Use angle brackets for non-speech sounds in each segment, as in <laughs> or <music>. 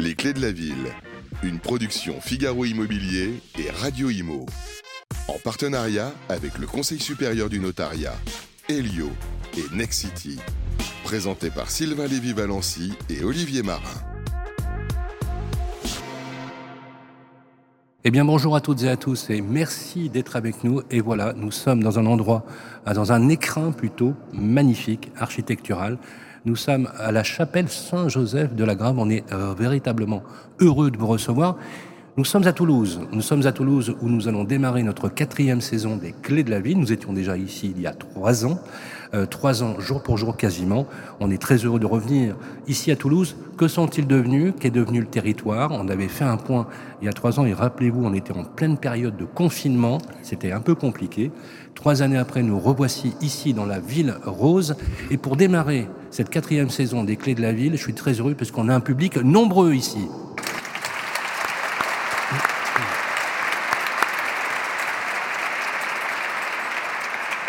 Les clés de la ville, une production Figaro Immobilier et Radio Imo. En partenariat avec le Conseil supérieur du notariat, Helio et Nexity. Présenté par Sylvain Lévy-Valency et Olivier Marin. Eh bien bonjour à toutes et à tous et merci d'être avec nous. Et voilà, nous sommes dans un endroit, dans un écrin plutôt magnifique, architectural. Nous sommes à la chapelle Saint-Joseph de la Grave. On est euh, véritablement heureux de vous recevoir. Nous sommes à Toulouse. Nous sommes à Toulouse où nous allons démarrer notre quatrième saison des Clés de la Ville. Nous étions déjà ici il y a trois ans. Euh, trois ans, jour pour jour quasiment. On est très heureux de revenir ici à Toulouse. Que sont-ils devenus? Qu'est devenu le territoire? On avait fait un point il y a trois ans et rappelez-vous, on était en pleine période de confinement. C'était un peu compliqué. Trois années après, nous revoici ici dans la ville rose. Et pour démarrer cette quatrième saison des Clés de la Ville, je suis très heureux parce qu'on a un public nombreux ici.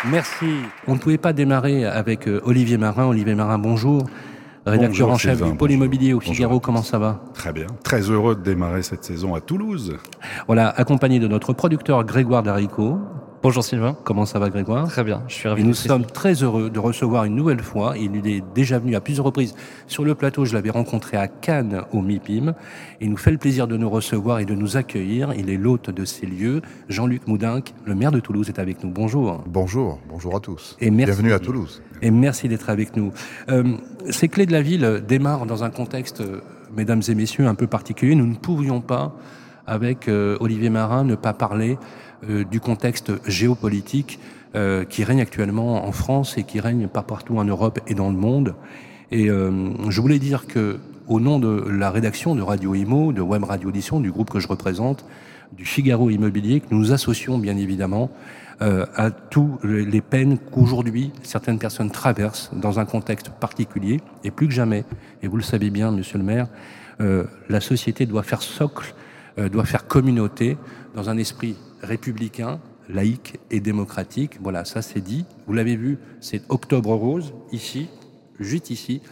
Merci. On ne pouvait pas démarrer avec euh, Olivier Marin. Olivier Marin, bonjour. Rédacteur en chef du pôle immobilier au Figaro, comment ça va? Très bien. Très heureux de démarrer cette saison à Toulouse. Voilà, accompagné de notre producteur Grégoire Darico. Bonjour Sylvain. Comment ça va Grégoire? Très bien, je suis ravi. Et nous sommes très heureux de recevoir une nouvelle fois. Il est déjà venu à plusieurs reprises sur le plateau. Je l'avais rencontré à Cannes au MIPIM. Il nous fait le plaisir de nous recevoir et de nous accueillir. Il est l'hôte de ces lieux. Jean-Luc Moudinque, le maire de Toulouse, est avec nous. Bonjour. Bonjour, bonjour à tous. Et merci, Bienvenue à Toulouse. Et merci d'être avec nous. Euh, ces clés de la ville démarrent dans un contexte, mesdames et messieurs, un peu particulier. Nous ne pouvions pas, avec euh, Olivier Marin, ne pas parler du contexte géopolitique euh, qui règne actuellement en France et qui règne pas partout en Europe et dans le monde. Et euh, je voulais dire que, au nom de la rédaction de Radio Imo, de Web Radio Audition, du groupe que je représente, du Figaro Immobilier, que nous nous associons bien évidemment euh, à toutes les peines qu'aujourd'hui certaines personnes traversent dans un contexte particulier, et plus que jamais, et vous le savez bien, Monsieur le maire, euh, la société doit faire socle, euh, doit faire communauté dans un esprit républicain, laïque et démocratique. Voilà, ça c'est dit. Vous l'avez vu, c'est Octobre Rose, ici, juste ici.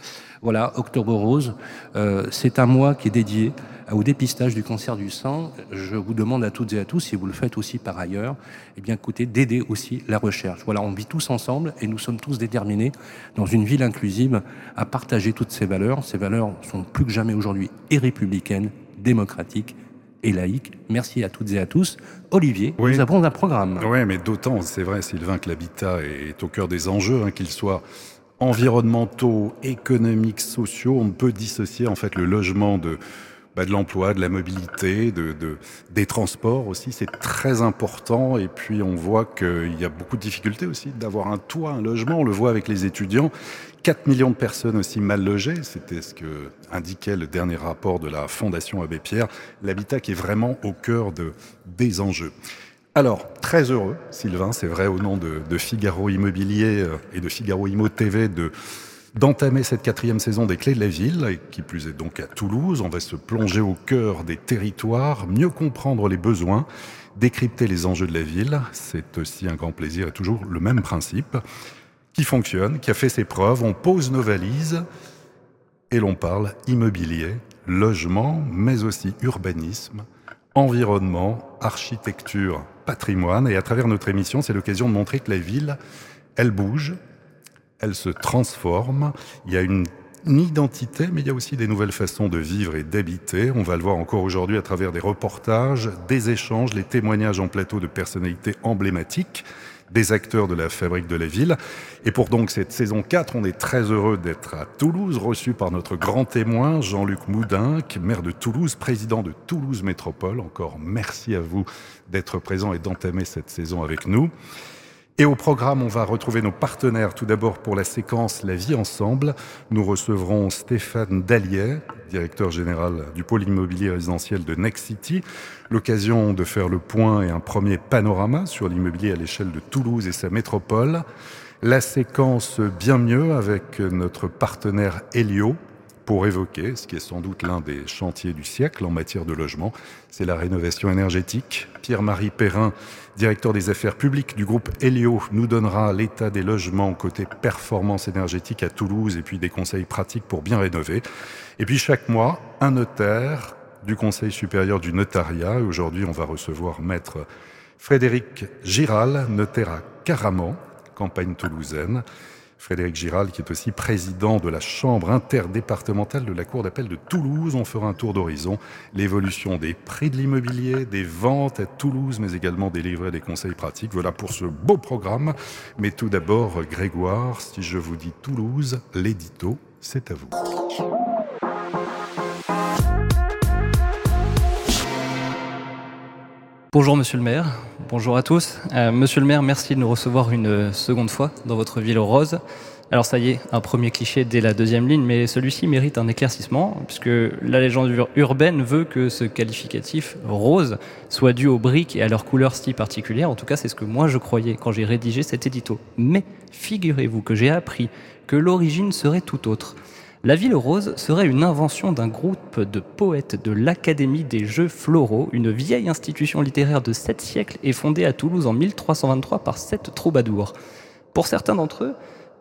Voilà, Octobre Rose, euh, c'est un mois qui est dédié au dépistage du cancer du sang. Je vous demande à toutes et à tous, si vous le faites aussi par ailleurs, eh bien écoutez, d'aider aussi la recherche. Voilà, on vit tous ensemble et nous sommes tous déterminés dans une ville inclusive à partager toutes ces valeurs. Ces valeurs sont plus que jamais aujourd'hui et républicaines, démocratiques et laïque. Merci à toutes et à tous. Olivier, Oui. nous avons un programme. Oui, mais d'autant, c'est vrai, Sylvain, que l'habitat est au cœur des enjeux, hein, qu'ils soient environnementaux, économiques, sociaux. On ne peut dissocier en fait le logement de, bah, de l'emploi, de la mobilité, de, de- des transports aussi. C'est très important. Et puis on voit qu'il y a beaucoup de difficultés aussi d'avoir un toit, un logement. On le voit avec les étudiants. 4 millions de personnes aussi mal logées, c'était ce que indiquait le dernier rapport de la Fondation Abbé Pierre, l'habitat qui est vraiment au cœur de, des enjeux. Alors, très heureux, Sylvain, c'est vrai, au nom de, de Figaro Immobilier euh, et de Figaro Immo TV, de, d'entamer cette quatrième saison des Clés de la Ville, et qui plus est donc à Toulouse. On va se plonger au cœur des territoires, mieux comprendre les besoins, décrypter les enjeux de la ville. C'est aussi un grand plaisir et toujours le même principe qui fonctionne, qui a fait ses preuves. On pose nos valises et l'on parle immobilier, logement, mais aussi urbanisme, environnement, architecture, patrimoine. Et à travers notre émission, c'est l'occasion de montrer que la ville, elle bouge, elle se transforme. Il y a une identité, mais il y a aussi des nouvelles façons de vivre et d'habiter. On va le voir encore aujourd'hui à travers des reportages, des échanges, les témoignages en plateau de personnalités emblématiques des acteurs de la fabrique de la ville. Et pour donc cette saison 4, on est très heureux d'être à Toulouse, reçu par notre grand témoin, Jean-Luc Moudinque, maire de Toulouse, président de Toulouse Métropole. Encore merci à vous d'être présent et d'entamer cette saison avec nous. Et au programme, on va retrouver nos partenaires. Tout d'abord, pour la séquence La vie ensemble, nous recevrons Stéphane Dallier, directeur général du pôle immobilier résidentiel de Next City. L'occasion de faire le point et un premier panorama sur l'immobilier à l'échelle de Toulouse et sa métropole. La séquence Bien mieux avec notre partenaire Helio pour évoquer ce qui est sans doute l'un des chantiers du siècle en matière de logement, c'est la rénovation énergétique. Pierre-Marie Perrin, directeur des affaires publiques du groupe Helio, nous donnera l'état des logements côté performance énergétique à Toulouse et puis des conseils pratiques pour bien rénover. Et puis chaque mois, un notaire du Conseil supérieur du notariat. Aujourd'hui, on va recevoir maître Frédéric Giral, notaire à Caraman, campagne toulousaine. Frédéric Giral, qui est aussi président de la Chambre interdépartementale de la Cour d'appel de Toulouse. On fera un tour d'horizon, l'évolution des prix de l'immobilier, des ventes à Toulouse, mais également des livrets, des conseils pratiques. Voilà pour ce beau programme. Mais tout d'abord, Grégoire, si je vous dis Toulouse, l'édito, c'est à vous. Bonjour Monsieur le maire, bonjour à tous. Euh, monsieur le maire, merci de nous recevoir une seconde fois dans votre ville rose. Alors ça y est, un premier cliché dès la deuxième ligne, mais celui-ci mérite un éclaircissement, puisque la légende urbaine veut que ce qualificatif rose soit dû aux briques et à leur couleur si particulière. En tout cas, c'est ce que moi je croyais quand j'ai rédigé cet édito. Mais figurez-vous que j'ai appris que l'origine serait tout autre. La ville rose serait une invention d'un groupe de poètes de l'Académie des Jeux Floraux, une vieille institution littéraire de sept siècles et fondée à Toulouse en 1323 par sept troubadours. Pour certains d'entre eux,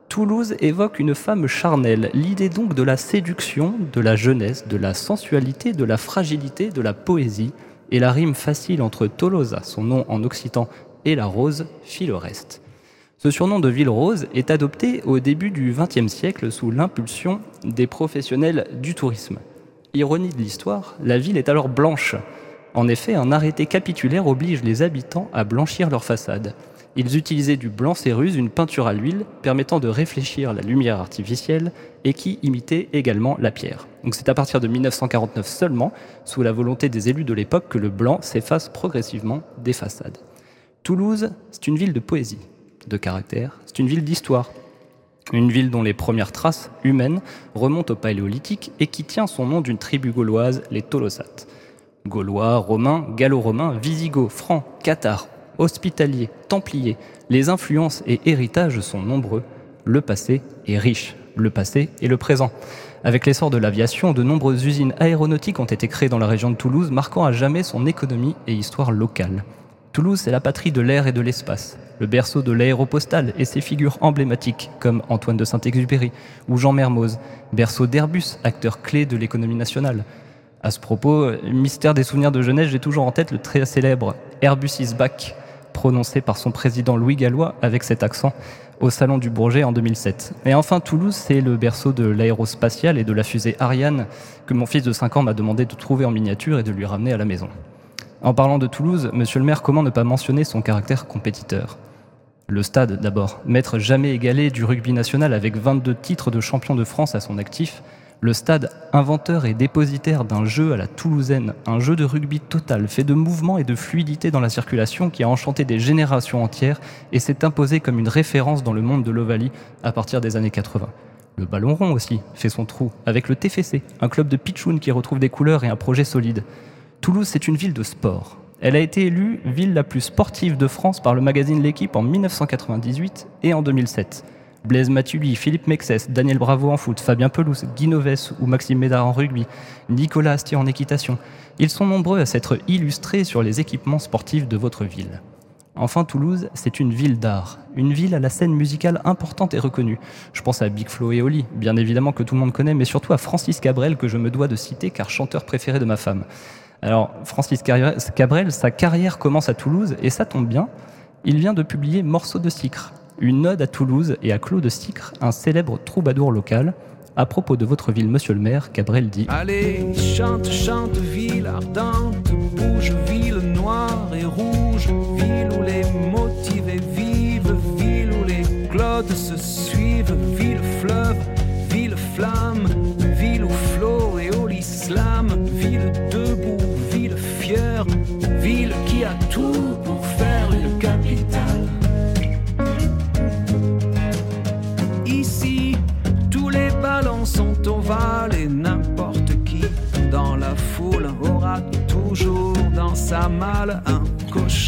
Toulouse évoque une femme charnelle, l'idée donc de la séduction, de la jeunesse, de la sensualité, de la fragilité, de la poésie, et la rime facile entre Tolosa, son nom en occitan, et la rose fit le reste. Ce surnom de ville rose est adopté au début du XXe siècle sous l'impulsion des professionnels du tourisme. Ironie de l'histoire, la ville est alors blanche. En effet, un arrêté capitulaire oblige les habitants à blanchir leurs façades. Ils utilisaient du blanc céruse, une peinture à l'huile permettant de réfléchir la lumière artificielle et qui imitait également la pierre. Donc c'est à partir de 1949 seulement, sous la volonté des élus de l'époque, que le blanc s'efface progressivement des façades. Toulouse, c'est une ville de poésie de caractère, c'est une ville d'histoire. Une ville dont les premières traces humaines remontent au Paléolithique et qui tient son nom d'une tribu gauloise, les Tolosates. Gaulois, Romains, Gallo-Romains, Visigoths, Francs, Cathares, Hospitaliers, Templiers, les influences et héritages sont nombreux. Le passé est riche, le passé et le présent. Avec l'essor de l'aviation, de nombreuses usines aéronautiques ont été créées dans la région de Toulouse, marquant à jamais son économie et histoire locale. Toulouse, c'est la patrie de l'air et de l'espace, le berceau de l'aéropostale et ses figures emblématiques comme Antoine de Saint-Exupéry ou Jean Mermoz, berceau d'Airbus, acteur clé de l'économie nationale. À ce propos, mystère des souvenirs de jeunesse, j'ai toujours en tête le très célèbre Airbus is back, prononcé par son président Louis Gallois avec cet accent au Salon du Bourget en 2007. Et enfin, Toulouse, c'est le berceau de l'aérospatiale et de la fusée Ariane que mon fils de 5 ans m'a demandé de trouver en miniature et de lui ramener à la maison. En parlant de Toulouse, monsieur le maire, comment ne pas mentionner son caractère compétiteur? Le stade, d'abord. Maître jamais égalé du rugby national avec 22 titres de champion de France à son actif, le stade, inventeur et dépositaire d'un jeu à la toulousaine, un jeu de rugby total, fait de mouvement et de fluidité dans la circulation qui a enchanté des générations entières et s'est imposé comme une référence dans le monde de l'Ovalie à partir des années 80. Le ballon rond aussi fait son trou, avec le TFC, un club de pitchoun qui retrouve des couleurs et un projet solide. Toulouse, c'est une ville de sport. Elle a été élue ville la plus sportive de France par le magazine L'équipe en 1998 et en 2007. Blaise Matuidi, Philippe Mexès, Daniel Bravo en foot, Fabien Pelouse, Guy ou Maxime Médard en rugby, Nicolas Astier en équitation. Ils sont nombreux à s'être illustrés sur les équipements sportifs de votre ville. Enfin, Toulouse, c'est une ville d'art, une ville à la scène musicale importante et reconnue. Je pense à Big Flo et Oli, bien évidemment que tout le monde connaît, mais surtout à Francis Cabrel que je me dois de citer car chanteur préféré de ma femme. Alors, Francis Cabrel, sa carrière commence à Toulouse et ça tombe bien. Il vient de publier Morceau de Sicre, une ode à Toulouse et à Claude Sicre, un célèbre troubadour local. À propos de votre ville, monsieur le maire, Cabrel dit Allez, chante, chante, ville ardente, bouge, ville noire et rouge, ville où les motivés vivent, ville où les clodes se suivent, ville fleuve, ville flamme,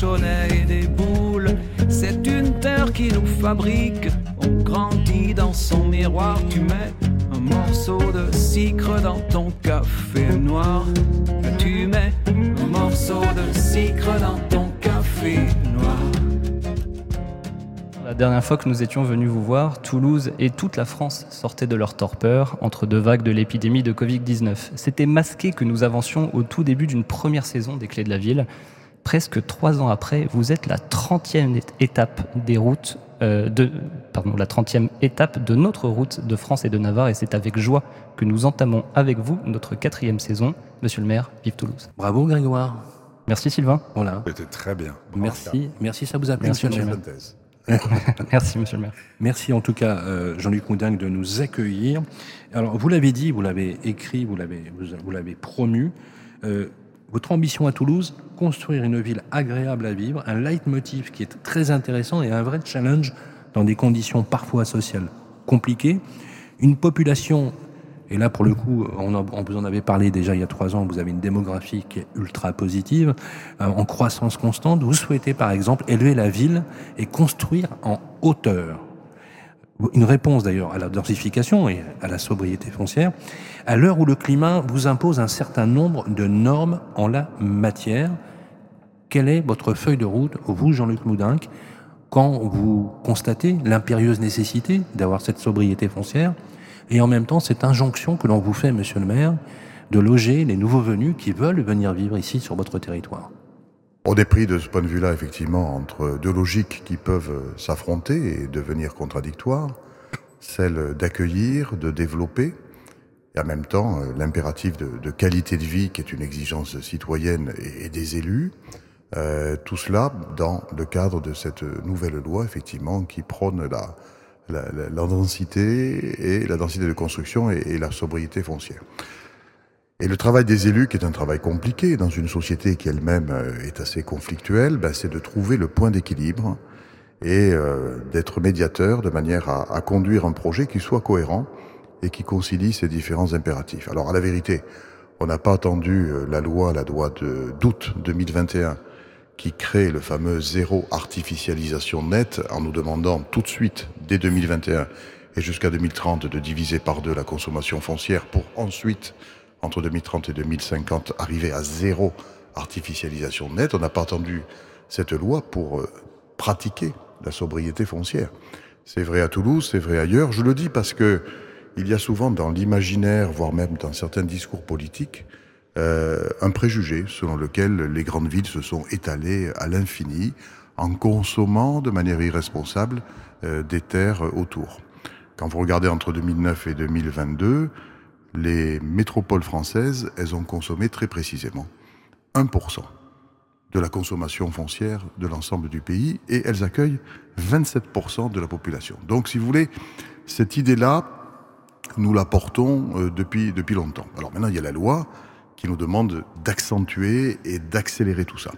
cochonnet et des boules. C'est une terre qui nous fabrique, on grandit dans son miroir, tu mets un morceau de sucre dans ton café noir. Tu mets un morceau de sucre dans ton café noir. La dernière fois que nous étions venus vous voir, Toulouse et toute la France sortaient de leur torpeur entre deux vagues de l'épidémie de Covid-19. C'était masqué que nous avancions au tout début d'une première saison des Clés de la Ville. Presque trois ans après, vous êtes la 30e étape des routes euh, de, pardon, la 30e étape de notre route de France et de Navarre et c'est avec joie que nous entamons avec vous notre quatrième saison. Monsieur le maire, vive Toulouse. Bravo Grégoire. Merci Sylvain. Voilà. C'était très bien. Merci. Merci, ça vous a plu, Merci, monsieur le maire. <laughs> Merci Monsieur le maire. Merci en tout cas, euh, Jean-Luc Moudingue, de nous accueillir. Alors, vous l'avez dit, vous l'avez écrit, vous l'avez, vous, vous l'avez promu. Euh, votre ambition à Toulouse, construire une ville agréable à vivre, un leitmotiv qui est très intéressant et un vrai challenge dans des conditions parfois sociales compliquées. Une population, et là pour le coup, on, vous en avait parlé déjà il y a trois ans, vous avez une démographie qui est ultra positive, euh, en croissance constante. Vous souhaitez par exemple élever la ville et construire en hauteur. Une réponse d'ailleurs à la densification et à la sobriété foncière, à l'heure où le climat vous impose un certain nombre de normes en la matière. Quelle est votre feuille de route, vous, Jean-Luc Moudinque, quand vous constatez l'impérieuse nécessité d'avoir cette sobriété foncière et en même temps cette injonction que l'on vous fait, monsieur le maire, de loger les nouveaux venus qui veulent venir vivre ici sur votre territoire? On est pris de ce point de vue-là, effectivement, entre deux logiques qui peuvent s'affronter et devenir contradictoires. Celle d'accueillir, de développer, et en même temps euh, l'impératif de, qualité de vie qui est une exigence citoyenne et des élus. Euh, tout cela dans le cadre de cette nouvelle loi, effectivement, qui prône la, la, la- densité et la densité de construction et, et la sobriété foncière. Et le travail des élus, qui est un travail compliqué dans une société qui elle-même euh, est assez conflictuelle, ben, c'est de trouver le point d'équilibre et euh, d'être médiateur de manière à, à conduire un projet qui soit cohérent et qui concilie ces différents impératifs. Alors à la vérité, on n'a pas attendu euh, la loi, la loi d'août 2021, qui crée le fameux zéro artificialisation nette en nous demandant tout de suite, dès 2021 et jusqu'à 2030, de diviser par deux la consommation foncière pour ensuite, entre 2030 et 2050, arriver à zéro artificialisation nette. On n'a pas attendu cette loi pour euh, pratiquer la sobriété foncière. C'est vrai à Toulouse, c'est vrai ailleurs. Je le dis parce que il y a souvent dans l'imaginaire, voire même dans certains discours politiques, euh, un préjugé selon lequel les grandes villes se sont étalées à l'infini en consommant de manière irresponsable euh, des terres autour. Quand vous regardez entre 2009 et 2022, les métropoles françaises, elles ont consommé très précisément 1% de la consommation foncière de l'ensemble du pays et elles accueillent 27% de la population. Donc, si vous voulez, cette idée-là, nous la portons euh, depuis, depuis longtemps. Alors maintenant, il y a la loi qui nous demande d'accentuer et d'accélérer tout ça.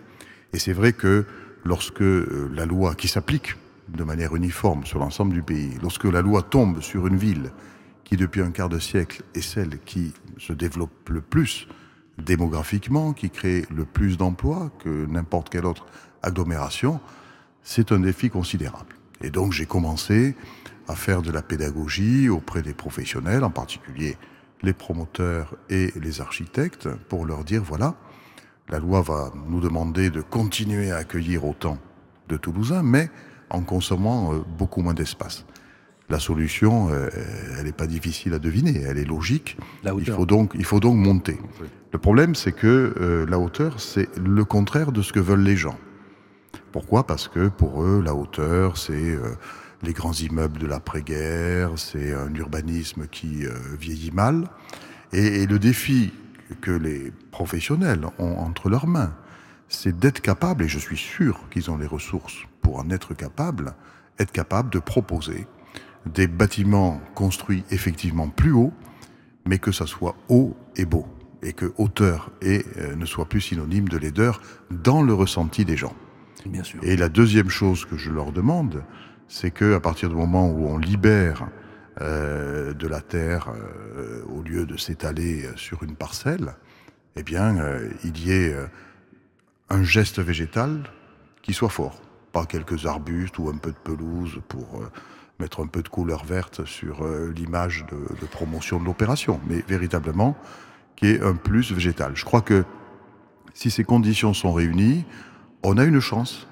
Et c'est vrai que lorsque euh, la loi qui s'applique de manière uniforme sur l'ensemble du pays, lorsque la loi tombe sur une ville qui depuis un quart de siècle est celle qui se développe le plus démographiquement, qui crée le plus d'emplois que n'importe quelle autre agglomération, c'est un défi considérable. Et donc j'ai commencé à faire de la pédagogie auprès des professionnels, en particulier les promoteurs et les architectes, pour leur dire, voilà, la loi va nous demander de continuer à accueillir autant de Toulousains, mais en consommant euh, beaucoup moins d'espace. La solution, euh, elle n'est pas difficile à deviner, elle est logique. La Il faut donc, il faut donc monter. Le problème, c'est que euh, la hauteur, c'est le contraire de ce que veulent les gens. Pourquoi? Parce que pour eux, la hauteur, c'est euh, les grands immeubles de l'après-guerre, c'est un urbanisme qui euh, vieillit mal. Et, et le défi que les professionnels ont entre leurs mains, c'est d'être capable, et je suis sûr qu'ils ont les ressources pour en être capables, être capable de proposer des bâtiments construits effectivement plus haut, mais que ça soit haut et beau, et que hauteur et euh, ne soit plus synonyme de laideur dans le ressenti des gens. Bien sûr. Et la deuxième chose que je leur demande, c'est que à partir du moment où on libère euh, de la terre euh, au lieu de s'étaler sur une parcelle, eh euh, il y ait un geste végétal qui soit fort, pas quelques arbustes ou un peu de pelouse pour mettre un peu de couleur verte sur l'image de, de, promotion de l'opération, mais véritablement qui est un plus végétal. Je crois que si ces conditions sont réunies, on a une chance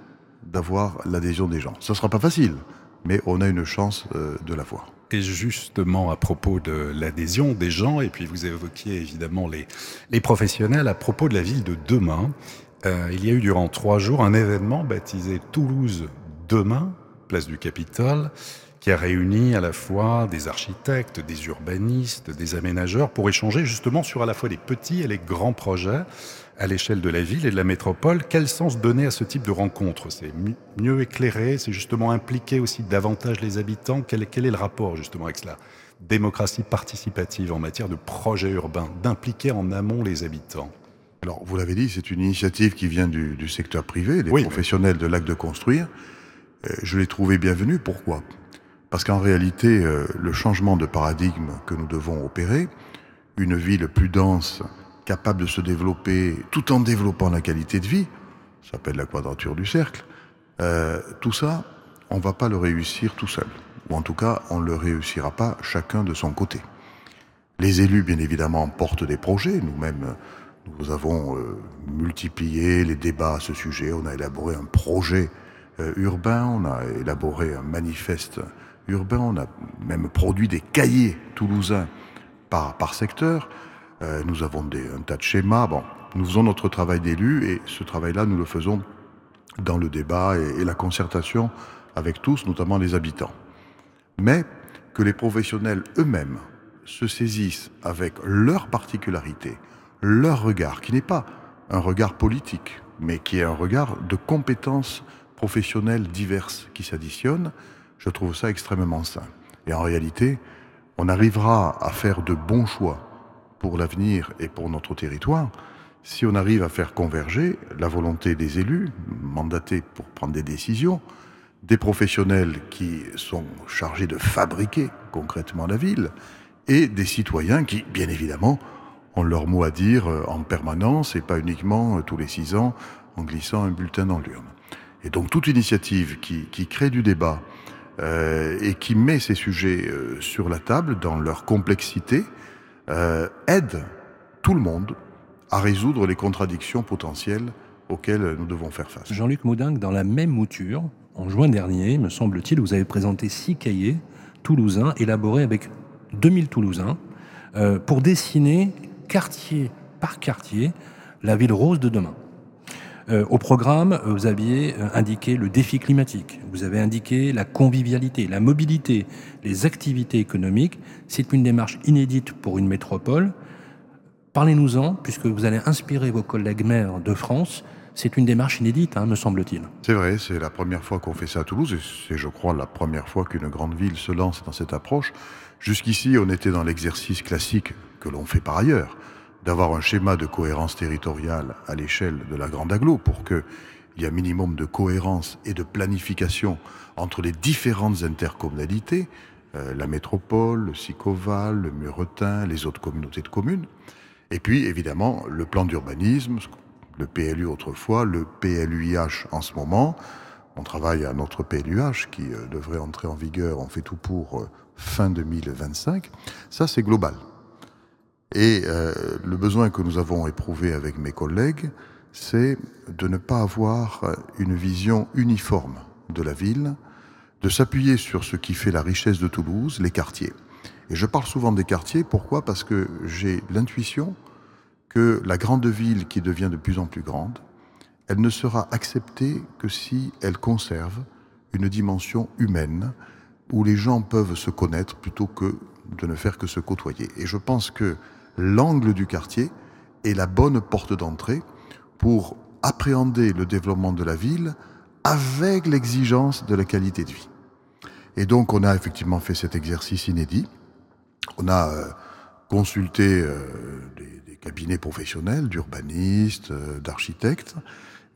d'avoir l'adhésion des gens. Ça ne sera pas facile, mais on a une chance euh, de l'avoir. Et justement, à propos de l'adhésion des gens, et puis vous évoquiez évidemment les, les professionnels, à propos de la ville de demain, euh, il y a eu durant trois jours un événement baptisé Toulouse Demain, place du Capitole, qui a réuni à la fois des architectes, des urbanistes, des aménageurs pour échanger justement sur à la fois les petits et les grands projets à l'échelle de la ville et de la métropole. Quel sens donner à ce type de rencontre? C'est mieux éclairé, c'est justement impliquer aussi davantage les habitants? Quel, quel, est le rapport justement avec cela? Démocratie participative en matière de projets urbains, d'impliquer en amont les habitants. Alors, vous l'avez dit, c'est une initiative qui vient du, du secteur privé, des oui, professionnels mais... de l'acte de construire. Euh, je l'ai trouvé bienvenu. Pourquoi? Parce qu'en réalité, euh, le changement de paradigme que nous devons opérer, une ville plus dense, capable de se développer tout en développant la qualité de vie, ça s'appelle la quadrature du cercle, euh, tout ça, on ne va pas le réussir tout seul. Ou en tout cas, on ne le réussira pas chacun de son côté. Les élus, bien évidemment, portent des projets. Nous-mêmes, nous avons euh, multiplié les débats à ce sujet. On a élaboré un projet euh, urbain, on a élaboré un manifeste urbain, on a même produit des cahiers toulousains par, par secteur. Euh, nous avons des, un tas de schémas. Bon, nous faisons notre travail d'élu et ce travail-là, nous le faisons dans le débat et, et, la concertation avec tous, notamment les habitants. Mais que les professionnels eux-mêmes se saisissent avec leur particularité, leur regard, qui n'est pas un regard politique, mais qui est un regard de compétences professionnelles diverses qui s'additionnent, je trouve ça extrêmement sain. Et en réalité, on arrivera à faire de bons choix pour l'avenir et pour notre territoire, si on arrive à faire converger la volonté des élus, mandatés pour prendre des décisions, des professionnels qui sont chargés de fabriquer concrètement la ville, et des citoyens qui, bien évidemment, ont leur mot à dire en permanence et pas uniquement tous les six ans en glissant un bulletin dans l'urne. Et donc toute initiative qui, qui crée du débat euh, et qui met ces sujets euh, sur la table dans leur complexité, euh, aide tout le monde à résoudre les contradictions potentielles auxquelles nous devons faire face. Jean-Luc Moudingue, dans la même mouture, en juin dernier, me semble-t-il, vous avez présenté six cahiers toulousains élaborés avec 2000 Toulousains pour dessiner quartier par quartier la ville rose de demain. Euh, au programme, vous aviez indiqué le défi climatique, vous avez indiqué la convivialité, la mobilité, les activités économiques. C'est une démarche inédite pour une métropole. Parlez-nous-en, puisque vous allez inspirer vos collègues maires de France. C'est une démarche inédite, hein, me semble-t-il. C'est vrai, c'est la première fois qu'on fait ça à Toulouse, et c'est, je crois, la première fois qu'une grande ville se lance dans cette approche. Jusqu'ici, on était dans l'exercice classique que l'on fait par ailleurs, d'avoir un schéma de cohérence territoriale à l'échelle de la grande aglo pour que il y ait un minimum de cohérence et de planification entre les différentes intercommunalités, euh, la métropole, le Sicoval, le Muretin, les autres communautés de communes, et puis évidemment le plan d'urbanisme, le PLU autrefois, le PLUIH en ce moment. On travaille à notre PLUH qui euh, devrait entrer en vigueur, on fait tout pour euh, fin 2025. Ça c'est global. Et euh, le besoin que nous avons éprouvé avec mes collègues, c'est de ne pas avoir une vision uniforme de la ville, de s'appuyer sur ce qui fait la richesse de Toulouse, les quartiers. Et je parle souvent des quartiers, pourquoi? Parce que j'ai l'intuition que la grande ville qui devient de plus en plus grande, elle ne sera acceptée que si elle conserve une dimension humaine où les gens peuvent se connaître plutôt que de ne faire que se côtoyer. Et je pense que l'angle du quartier est la bonne porte d'entrée pour appréhender le développement de la ville avec l'exigence de la qualité de vie. Et donc on a effectivement fait cet exercice inédit. On a euh, consulté euh, des, cabinets professionnels, d'urbanistes, euh, d'architectes.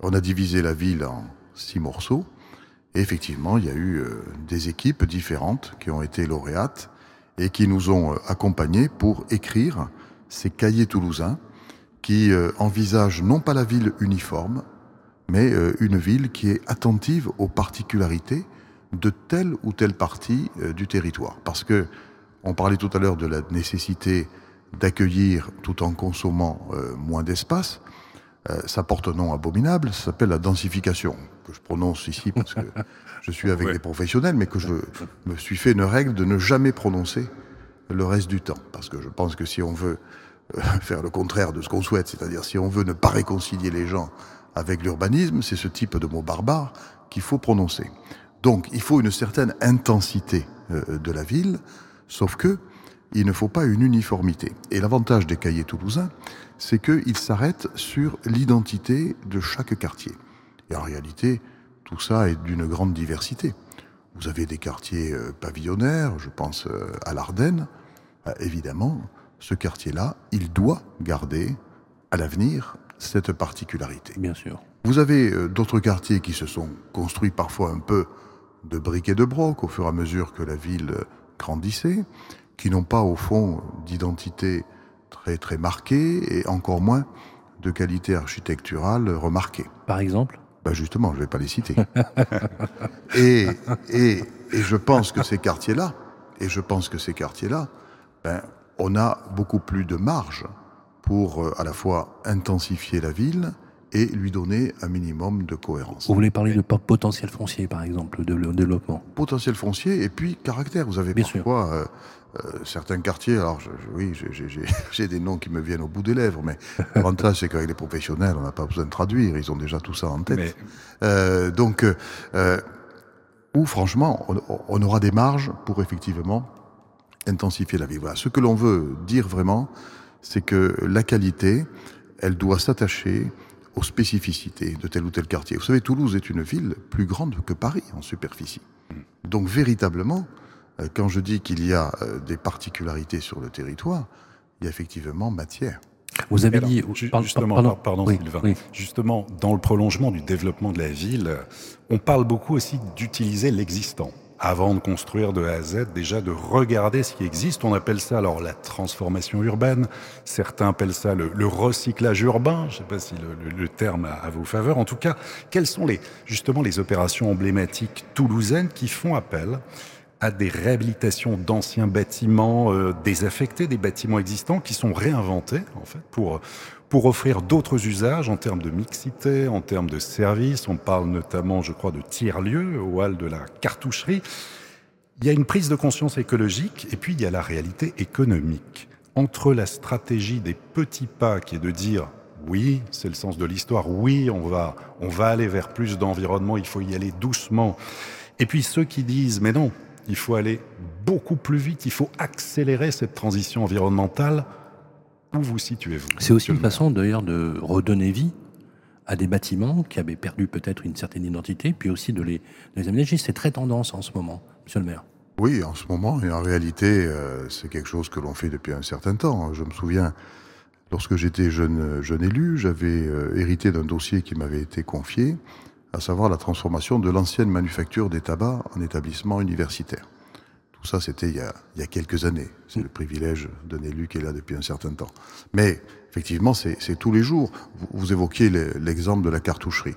On a divisé la ville en six morceaux. Et effectivement, il y a eu des équipes différentes qui ont été lauréates et qui nous ont accompagnés pour écrire ces cahiers toulousains qui euh, envisagent non pas la ville uniforme, mais une ville qui est attentive aux particularités de telle ou telle partie euh, du territoire. Parce que on parlait tout à l'heure de la nécessité d'accueillir tout en consommant euh, moins d'espace. Euh, ça porte un nom abominable, ça s'appelle la densification, que je prononce ici parce que je suis avec <laughs> des professionnels, mais que je me suis fait une règle de ne jamais prononcer le reste du temps. Parce que je pense que si on veut euh, <laughs> faire le contraire de ce qu'on souhaite, c'est-à-dire si on veut ne pas réconcilier les gens avec l'urbanisme, c'est ce type de mot barbare qu'il faut prononcer. Donc il faut une certaine intensité euh, de la ville, sauf que il ne faut pas une uniformité. Et l'avantage des cahiers toulousains, c'est qu'ils s'arrêtent sur l'identité de chaque quartier. Et en réalité, tout ça est d'une grande diversité. Vous avez des quartiers euh, pavillonnaires, je pense euh, à l'Ardenne. Bah, évidemment, ce quartier-là, il doit garder à l'avenir cette particularité. Bien sûr. Vous avez euh, d'autres quartiers qui se sont construits parfois un peu de briques et de broc au fur et à mesure que la ville grandissait, qui n'ont pas au fond d'identité très très marquée et encore moins de qualité architecturale remarquée. Par exemple? Ben Justement, je ne vais pas les citer. <laughs> et, et, et je pense que ces quartiers-là, et je pense que ces quartiers-là, ben, on a beaucoup plus de marge pour euh, à la fois intensifier la ville et lui donner un minimum de cohérence. Vous voulez parler de potentiel foncier, par exemple, de développement? Potentiel foncier et puis caractère. Vous avez Bien parfois euh, euh, certains quartiers, alors je, je, oui, <laughs> j'ai des noms qui me viennent au bout des lèvres, mais l'avantage c'est qu'avec les professionnels, on n'a pas besoin de traduire, ils ont déjà tout ça en tête. Mais- Euh, donc, euh, où franchement, on, on aura des marges pour effectivement intensifier la vie. Voilà. Ce que l'on veut dire vraiment, c'est que la qualité, elle doit s'attacher aux spécificités de tel ou tel quartier. Vous savez, Toulouse est une ville plus grande que Paris en superficie. Donc véritablement, euh, quand je dis qu'il y a euh, des particularités sur le territoire, il y a effectivement matière. Vous avez Alors, dit... ju- justement, pardon, par- pardon Oui, Sylvain, oui. justement, dans le prolongement du développement de la ville, on parle beaucoup aussi d'utiliser l'existant. Avant de construire de A à Z, déjà de regarder ce qui existe. On appelle ça alors la transformation urbaine. Certains appellent ça le, recyclage urbain. Je ne sais pas si le terme a à vos faveurs. En tout cas, quelles sont les, justement les opérations emblématiques toulousaines qui font appel à des réhabilitations d'anciens bâtiments euh, désaffectés, des bâtiments existants qui sont réinventés en fait pour pour offrir d'autres usages en termes de mixité, en termes de services. On parle notamment, je crois, de tiers-lieux au hall de la cartoucherie. Il y a une prise de conscience écologique et puis il y a la réalité économique. Entre la stratégie des petits pas qui est de dire oui, c'est le sens de l'histoire, oui, on va, on va aller vers plus d'environnement, il faut y aller doucement. Et puis ceux qui disent mais non, il faut aller beaucoup plus vite, il faut accélérer cette transition environnementale. Où vous situez-vous C'est aussi une façon d'ailleurs de redonner vie à des bâtiments qui avaient perdu peut-être une certaine identité, puis aussi de les, de les aménager. C'est très tendance en ce moment, monsieur le maire. Oui, en ce moment, et en réalité, euh, c'est quelque chose que l'on fait depuis un certain temps. Je me souviens, lorsque j'étais jeune, jeune élu, j'avais euh, hérité d'un dossier qui m'avait été confié, à savoir la transformation de l'ancienne manufacture des tabacs en établissement universitaire. Tout ça, c'était il, y a- il y a quelques années. C'est le privilège d'un élu qui est là depuis un certain temps. Mais effectivement, c'est tous les jours. Vous, vous évoquiez le- l'exemple de la cartoucherie.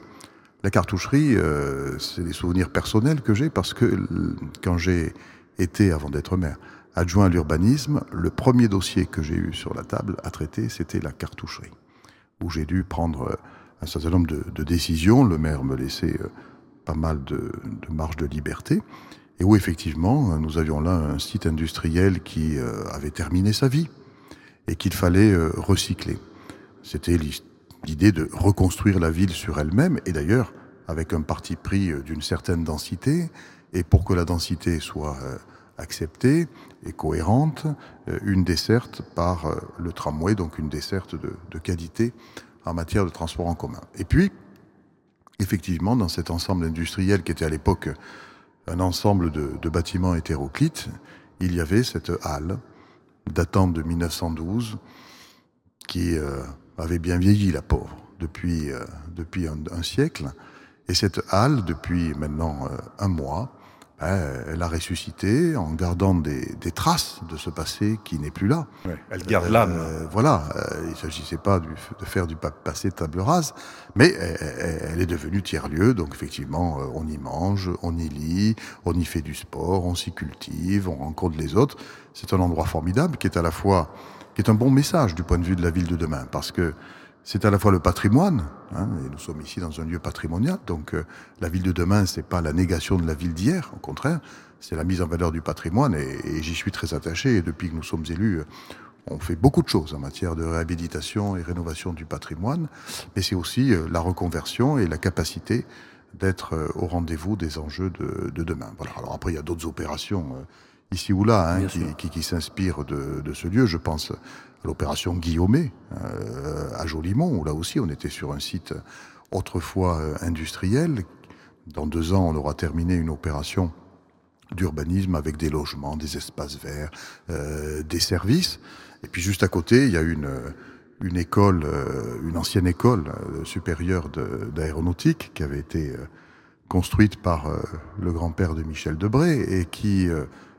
La cartoucherie, euh, c'est des souvenirs personnels que j'ai parce que quand j'ai été, avant d'être maire, adjoint à l'urbanisme, le premier dossier que j'ai eu sur la table à traiter, c'était la cartoucherie, où j'ai dû prendre euh, un certain nombre de, de décisions. Le maire me laissait euh, pas mal de, de marge de liberté, et où effectivement, euh, nous avions là un site industriel qui euh, avait terminé sa vie et qu'il fallait euh, recycler. C'était l'idée de reconstruire la ville sur elle-même, et d'ailleurs avec un parti pris d'une certaine densité, et pour que la densité soit acceptée et cohérente, une desserte par le tramway, donc une desserte de, de qualité en matière de transport en commun. Et puis, effectivement, dans cet ensemble industriel qui était à l'époque un ensemble de, bâtiments hétéroclites, il y avait cette halle datant de 1912 qui euh, avait bien vieilli, la pauvre, depuis, euh, un, siècle. Et cette halle, depuis maintenant euh, un mois, elle a ressuscité en gardant des, des, traces de ce passé qui n'est plus là. Ouais, elle garde l'âme. Euh, voilà, euh, il ne s'agissait pas du, de faire du passé table rase, mais elle, elle est devenue tiers-lieu, donc effectivement, euh, on y mange, on y lit, on y fait du sport, on s'y cultive, on rencontre les autres. C'est un endroit formidable qui est à la fois, qui est un bon message du point de vue de la ville de demain, parce que c'est à la fois le patrimoine, hein, et nous sommes ici dans un lieu patrimonial, donc euh, la ville de demain, c'est pas la négation de la ville d'hier, au contraire, c'est la mise en valeur du patrimoine, et, et j'y suis très attaché, et depuis que nous sommes élus, euh, on fait beaucoup de choses en matière de réhabilitation et rénovation du patrimoine, mais c'est aussi euh, la reconversion et la capacité d'être euh, au rendez-vous des enjeux de, de, demain. Voilà. Alors après, il y a d'autres opérations euh, ici ou là hein, qui, qui, qui s'inspirent de, de, ce lieu. Je pense l'opération Guillaumet euh, à Jolimont, où là aussi on était sur un site autrefois euh, industriel. Dans deux ans, on aura terminé une opération d'urbanisme avec des logements, des espaces verts, euh, des services. Et puis juste à côté, il y a une, une école, une ancienne école supérieure d'aéronautique qui avait été construite par le grand-père de Michel Debré et qui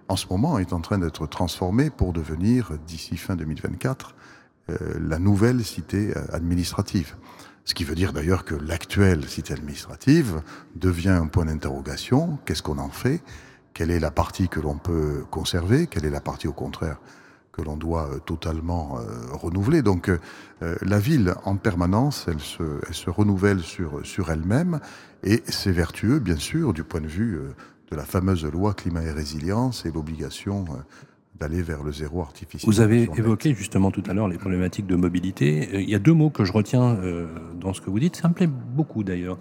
en ce moment est en train d'être transformée pour devenir, d'ici fin 2024, euh, la nouvelle cité administrative. Ce qui veut dire d'ailleurs que l'actuelle cité administrative devient un point d'interrogation. Qu'est-ce qu'on en fait? Quelle est la partie que l'on peut conserver? Quelle est la partie au contraire que l'on doit euh, totalement euh, renouveler? Donc euh, la ville, en permanence, elle se, elle se renouvelle sur elle-même et c'est vertueux, bien sûr, du point de vue de la fameuse loi climat et résilience et l'obligation d'aller vers le zéro artificiel. Vous avez évoqué justement tout à l'heure les problématiques de mobilité. Il y a deux mots que je retiens dans ce que vous dites. Ça me plaît beaucoup d'ailleurs.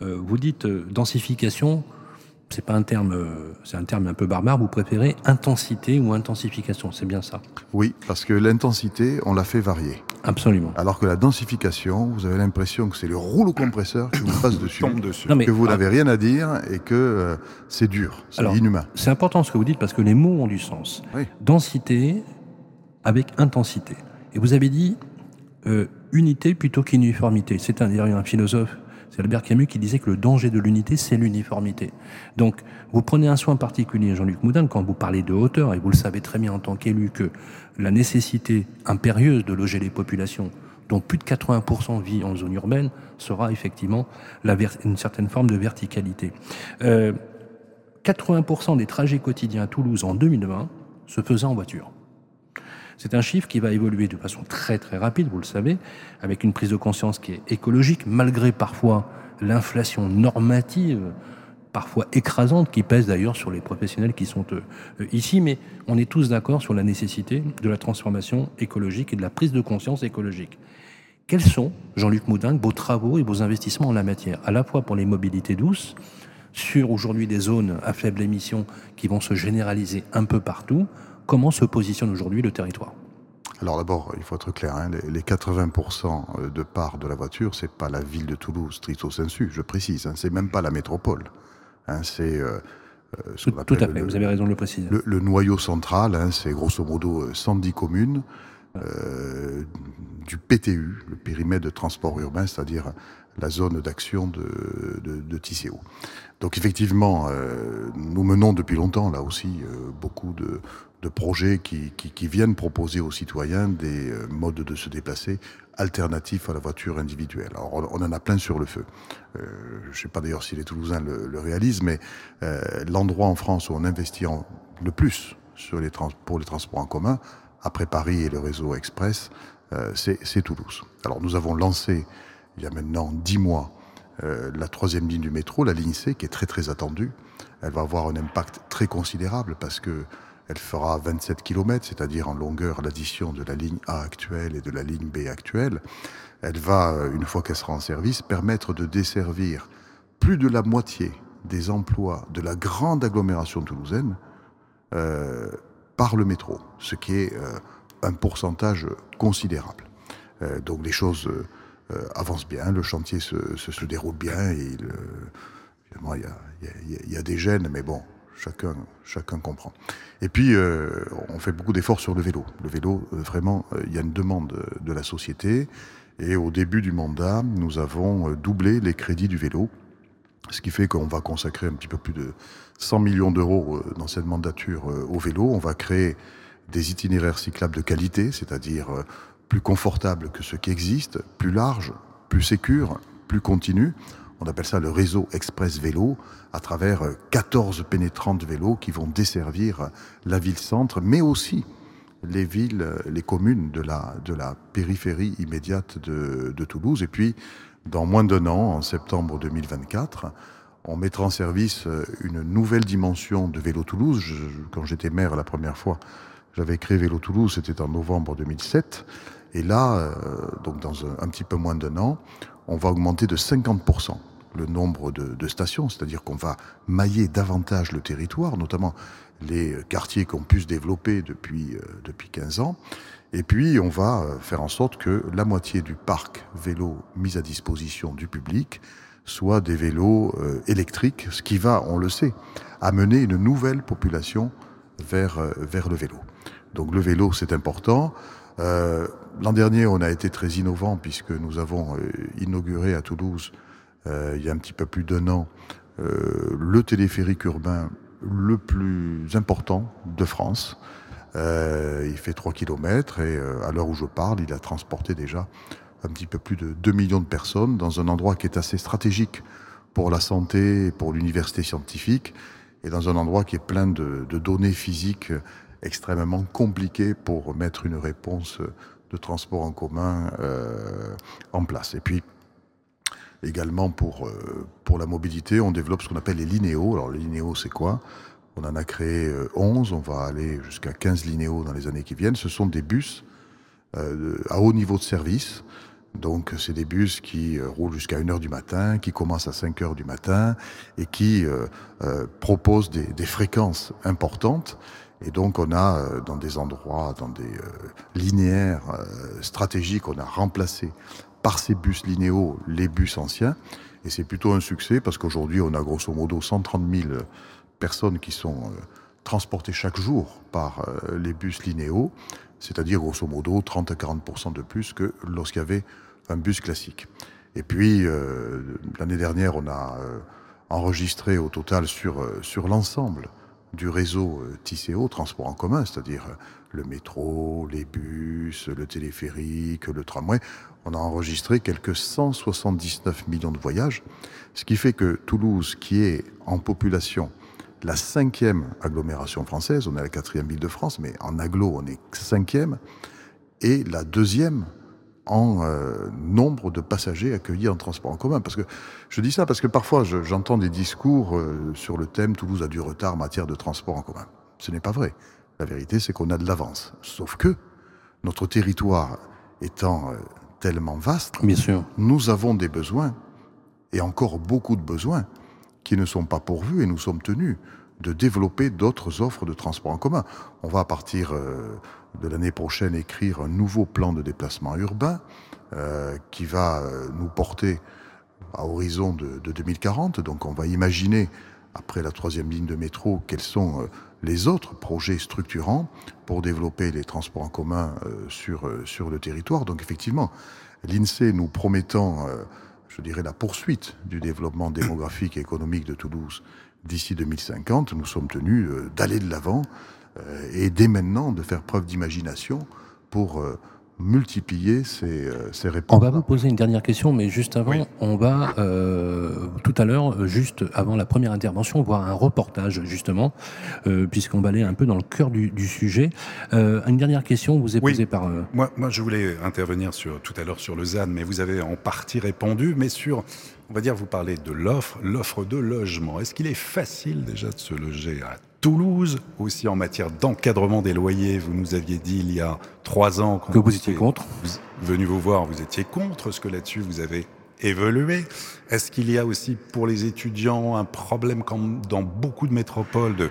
Vous dites densification c'est pas un terme, c'est un terme un peu barbare. Vous préférez intensité ou intensification C'est bien ça? Oui, parce que l'intensité, on l'a fait varier. Absolument. Alors que la densification, vous avez l'impression que c'est le rouleau compresseur qui vous passe <coughs> dessus, tombe dessus. Non, mais, que vous n'avez rien à dire et que euh, c'est dur, c'est inhumain. C'est important ce que vous dites parce que les mots ont du sens. Oui. Densité avec intensité. Et vous avez dit euh, unité plutôt qu'uniformité. C'est un, un philosophe c'est Albert Camus qui disait que le danger de l'unité, c'est l'uniformité. Donc, vous prenez un soin particulier, Jean-Luc Moudin, quand vous parlez de hauteur, et vous le savez très bien en tant qu'élu, que la nécessité impérieuse de loger les populations, dont plus de 80% vit en zone urbaine, sera effectivement une certaine forme de verticalité. Euh, 80% des trajets quotidiens à Toulouse en 2020 se faisaient en voiture. C'est un chiffre qui va évoluer de façon très très rapide, vous le savez, avec une prise de conscience qui est écologique, malgré parfois l'inflation normative, parfois écrasante, qui pèse d'ailleurs sur les professionnels qui sont euh, ici, mais on est tous d'accord sur la nécessité de la transformation écologique et de la prise de conscience écologique. Quels sont, Jean-Luc Moudin, vos travaux et vos investissements en la matière, à la fois pour les mobilités douces, sur aujourd'hui des zones à faible émission qui vont se généraliser un peu partout, Comment se positionne aujourd'hui le territoire? Alors d'abord, il faut être clair, hein, les 80% de part de la voiture, c'est pas la ville de Toulouse, stricto sensu, je précise, hein, c'est même pas la métropole. Hein, c'est euh, tout, tout, à fait, le, vous avez raison de le préciser. Le, le noyau central, hein, c'est grosso modo 110 communes euh, du PTU, le périmètre de transport urbain, c'est-à-dire la zone d'action de, de. Donc effectivement, euh, nous menons depuis longtemps là aussi euh, beaucoup de, de projets qui, qui, qui, viennent proposer aux citoyens des euh, modes de se déplacer alternatifs à la voiture individuelle. Alors on, en a plein sur le feu. Euh, je ne sais pas d'ailleurs si les Toulousains le, le réalisent, mais euh, l'endroit en France où on investit en, le plus sur les pour les transports en commun, après Paris et le réseau express, euh, c'est Toulouse. Alors nous avons lancé il y a maintenant dix mois euh, la troisième ligne du métro, la ligne C, qui est très très attendue. Elle va avoir un impact très considérable parce que elle fera 27 km, c'est-à-dire en longueur l'addition de la ligne A actuelle et de la ligne B actuelle. Elle va, euh, une fois qu'elle sera en service, permettre de desservir plus de la moitié des emplois de la grande agglomération toulousaine euh, par le métro, ce qui est euh, un pourcentage considérable. Donc les choses avancent bien, le chantier se, déroule bien, et il, évidemment il y a, a, y a des gènes, mais bon, chacun, comprend. Et puis, euh, on fait beaucoup d'efforts sur le vélo. Le vélo, euh, vraiment, euh, il y a une demande de la société. Et au début du mandat, nous avons doublé les crédits du vélo Ce qui fait qu'on va consacrer un petit peu plus de 100 millions d'euros dans cette mandature au vélo. On va créer des itinéraires cyclables de qualité, c'est-à-dire plus confortables que ceux qui existent, plus larges, plus sécures, plus continus. On appelle ça le réseau express vélo à travers 14 pénétrantes vélos qui vont desservir la ville-centre, mais aussi les villes, les communes de la, de la périphérie immédiate de, de Toulouse. Et puis, dans moins d'un an, en septembre 2024, on mettra en service une nouvelle dimension de Vélo Toulouse. quand j'étais maire la première fois, j'avais créé Vélo Toulouse, c'était en novembre 2007. Et là, euh, donc dans un, petit peu moins d'un an, on va augmenter de 50% le nombre de, stations, c'est-à-dire qu'on va mailler davantage le territoire, notamment les quartiers qu'on pu se développer depuis, euh, depuis 15 ans. Et puis, on va euh, faire en sorte que la moitié du parc vélo mis à disposition du public soit des vélos euh, électriques, ce qui va, on le sait, amener une nouvelle population vers, vers le vélo. Donc le vélo, c'est important. L'an dernier, on a été très innovant puisque nous avons inauguré à Toulouse, il y a un petit peu plus d'un an, le téléphérique urbain le plus important de France. Euh, il fait 3 km et euh, à l'heure où je parle, il a transporté déjà un petit peu plus de 2 millions de personnes dans un endroit qui est assez stratégique pour la santé et pour l'université scientifique et dans un endroit qui est plein de, données physiques extrêmement compliquées pour mettre une réponse de transport en commun euh, en place. Et puis, également pour, euh, pour la mobilité, on développe ce qu'on appelle les linéos. Alors, les linéos, c'est quoi? On en a créé 11, on va aller jusqu'à 15 linéos dans les années qui viennent. Ce sont des bus euh, à haut niveau de service. Donc, c'est des bus qui euh, roulent jusqu'à 1h du matin, qui commencent à 5h du matin et qui euh, euh, proposent des, fréquences importantes. Et donc, on a dans des endroits, dans des linéaires stratégiques, on a remplacé par ces bus linéaux les bus anciens. Et c'est plutôt un succès parce qu'aujourd'hui, on a grosso modo 130 000 personnes qui sont transportées chaque jour par les bus linéaux c'est-à-dire grosso modo 30 à 40% de plus que lorsqu'il y avait un bus classique. Et puis euh, l'année dernière, on a euh, enregistré au total sur euh, sur l'ensemble du réseau euh, TCO, transport en commun, c'est-à-dire le métro, les bus, le téléphérique, le tramway, on a enregistré quelques 179 millions de voyages, ce qui fait que Toulouse, qui est en population la cinquième agglomération française, on est la quatrième ville de France, mais en aglo, on est cinquième, et la deuxième en euh, nombre de passagers accueillis en transport en commun. Parce que je dis ça parce que parfois j'entends des discours euh, sur le thème Toulouse a du retard en matière de transport en commun. Ce n'est pas vrai. La vérité, c'est qu'on a de l'avance. Sauf que notre territoire étant euh, tellement vaste, Bien sûr. nous avons des besoins, et encore beaucoup de besoins, qui ne sont pas pourvus et nous sommes tenus de développer d'autres offres de transport en commun. On va à partir euh, de l'année prochaine écrire un nouveau plan de déplacement urbain euh, qui va euh, nous porter à horizon de, de, 2040. Donc on va imaginer, après la troisième ligne de métro, quels sont euh, les autres projets structurants pour développer les transports en commun euh, sur, euh, sur le territoire. Donc effectivement, l'INSEE nous promettant je dirais, la poursuite du développement démographique et économique de Toulouse d'ici 2050, nous sommes tenus euh, d'aller de l'avant euh, et dès maintenant de faire preuve d'imagination pour euh, multiplier ces, euh, ces réponses. On va vous poser une dernière question, mais juste avant, oui. on va euh, tout à l'heure, juste avant la première intervention, voir un reportage justement, euh, puisqu'on va aller un peu dans le cœur du, du sujet. Euh, une dernière question vous est oui. posée par. euh, Moi, moi, je voulais intervenir sur tout à l'heure sur le ZAN, mais vous avez en partie répondu, mais sur on va dire, vous parlez de l'offre, l'offre de logement. Est-ce qu'il est facile déjà de se loger à Toulouse, aussi en matière d'encadrement des loyers Vous nous aviez dit il y a trois ans que vous étiez contre. Vous, venu vous voir, vous étiez contre. Est-ce que là-dessus vous avez évolué Est-ce qu'il y a aussi pour les étudiants un problème comme dans beaucoup de métropoles de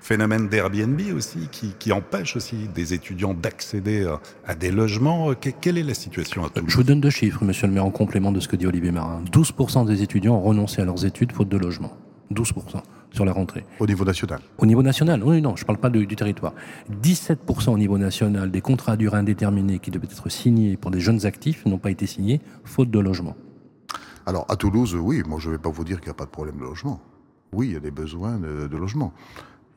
phénomène d'Airbnb aussi qui, qui, empêche aussi des étudiants d'accéder à, à, des logements? quelle est la situation à Toulouse? Je vous donne deux chiffres, monsieur le maire, en complément de ce que dit Olivier Marin. 12% des étudiants ont renoncé à leurs études faute de logement. 12% sur la rentrée. Au niveau national Au niveau national, oui, non, je ne parle pas du territoire. 17% au niveau national des contrats à durée indéterminée qui devaient être signés pour des jeunes actifs n'ont pas été signés faute de logement. Alors à Toulouse, oui, moi je ne vais pas vous dire qu'il n'y a pas de problème de logement. Oui, il y a des besoins de, de logement.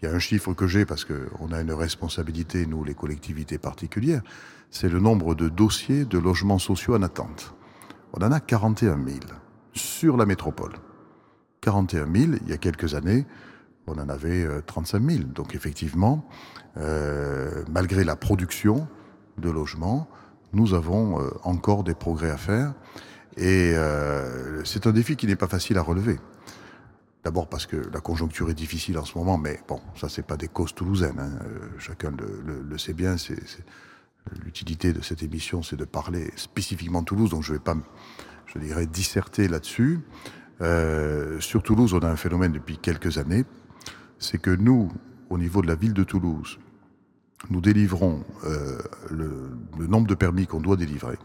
Il y a un chiffre que j'ai parce qu'on a une responsabilité, nous, les collectivités particulières, c'est le nombre de dossiers de logements sociaux en attente. On en a 41 000 sur la métropole. 41 000, il y a quelques années, on en avait 35 euh, 000. Donc effectivement, euh, malgré la production de logements, nous avons euh, encore des progrès à faire. Et c'est un défi qui n'est pas facile à relever. D'abord parce que la conjoncture est difficile en ce moment, mais bon, ça c'est pas des causes toulousaines. Hein. Chacun le, le, le, sait bien. C'est l'utilité de cette émission, c'est de parler spécifiquement Toulouse. Donc je vais pas, je dirais, disserter là-dessus. Euh, sur Toulouse, on a un phénomène depuis quelques années, c'est que nous, au niveau de la ville de Toulouse, nous délivrons euh, le, nombre de permis qu'on doit délivrer.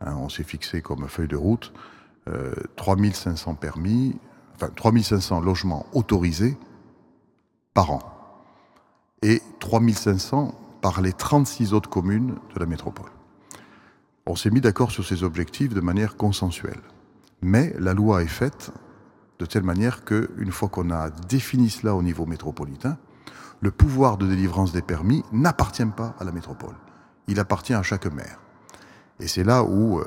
Hein, on s'est fixé comme feuille de route euh, 3500 permis, enfin 3500 logements autorisés par an et 3500 par les 36 autres communes de la métropole. On s'est mis d'accord sur ces objectifs de manière consensuelle. Mais la loi est faite de telle manière qu'une fois qu'on a défini cela au niveau métropolitain, le pouvoir de délivrance des permis n'appartient pas à la métropole. Il appartient à chaque maire. Et c'est là où euh,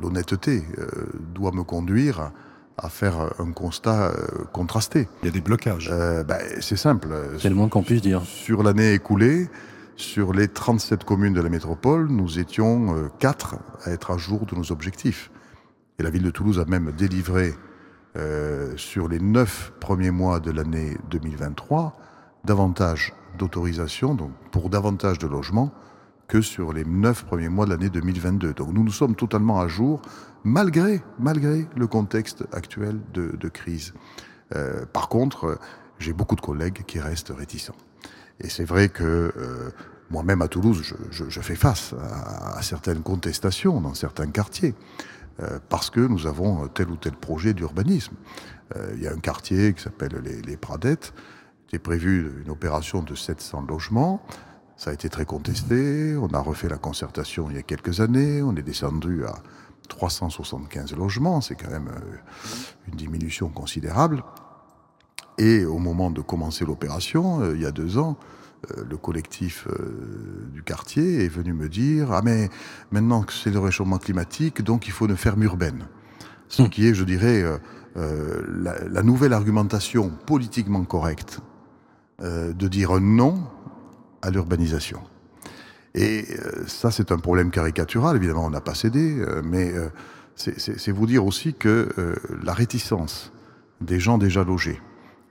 l'honnêteté euh, doit me conduire à faire un constat euh, contrasté. Il y a des blocages. Euh, ben, c'est simple. C'est le moins qu'on puisse dire. Sur l'année écoulée, sur les 37 communes de la métropole, nous étions euh, 4 à être à jour de nos objectifs. Et la ville de Toulouse a même délivré euh, sur les 9 premiers mois de l'année 2023 davantage d'autorisations, donc pour davantage de logements, que sur les 9 premiers mois de l'année 2022. Donc nous nous sommes totalement à jour, malgré, malgré le contexte actuel de, crise. Euh, par contre, j'ai beaucoup de collègues qui restent réticents. Et c'est vrai que euh, moi-même à Toulouse, je, je, je fais face à, à, certaines contestations dans certains quartiers, parce que nous avons tel ou tel projet d'urbanisme. Euh, il y a un quartier qui s'appelle les, Pradettes, qui est prévu une opération de 700 logements. Ça a été très contesté. On a refait la concertation il y a quelques années. On est descendu à 375 logements. C'est quand même une diminution considérable. Et au moment de commencer l'opération, euh, il y a deux ans, euh, le collectif euh, du quartier est venu me dire Ah, mais maintenant que c'est le réchauffement climatique, donc il faut une ferme urbaine. Ce mmh. qui est, je dirais, la, la, nouvelle argumentation politiquement correcte de dire non à l'urbanisation. Et euh, ça, c'est un problème caricatural, évidemment, on n'a pas cédé, euh, mais euh, c'est vous dire aussi que la réticence des gens déjà logés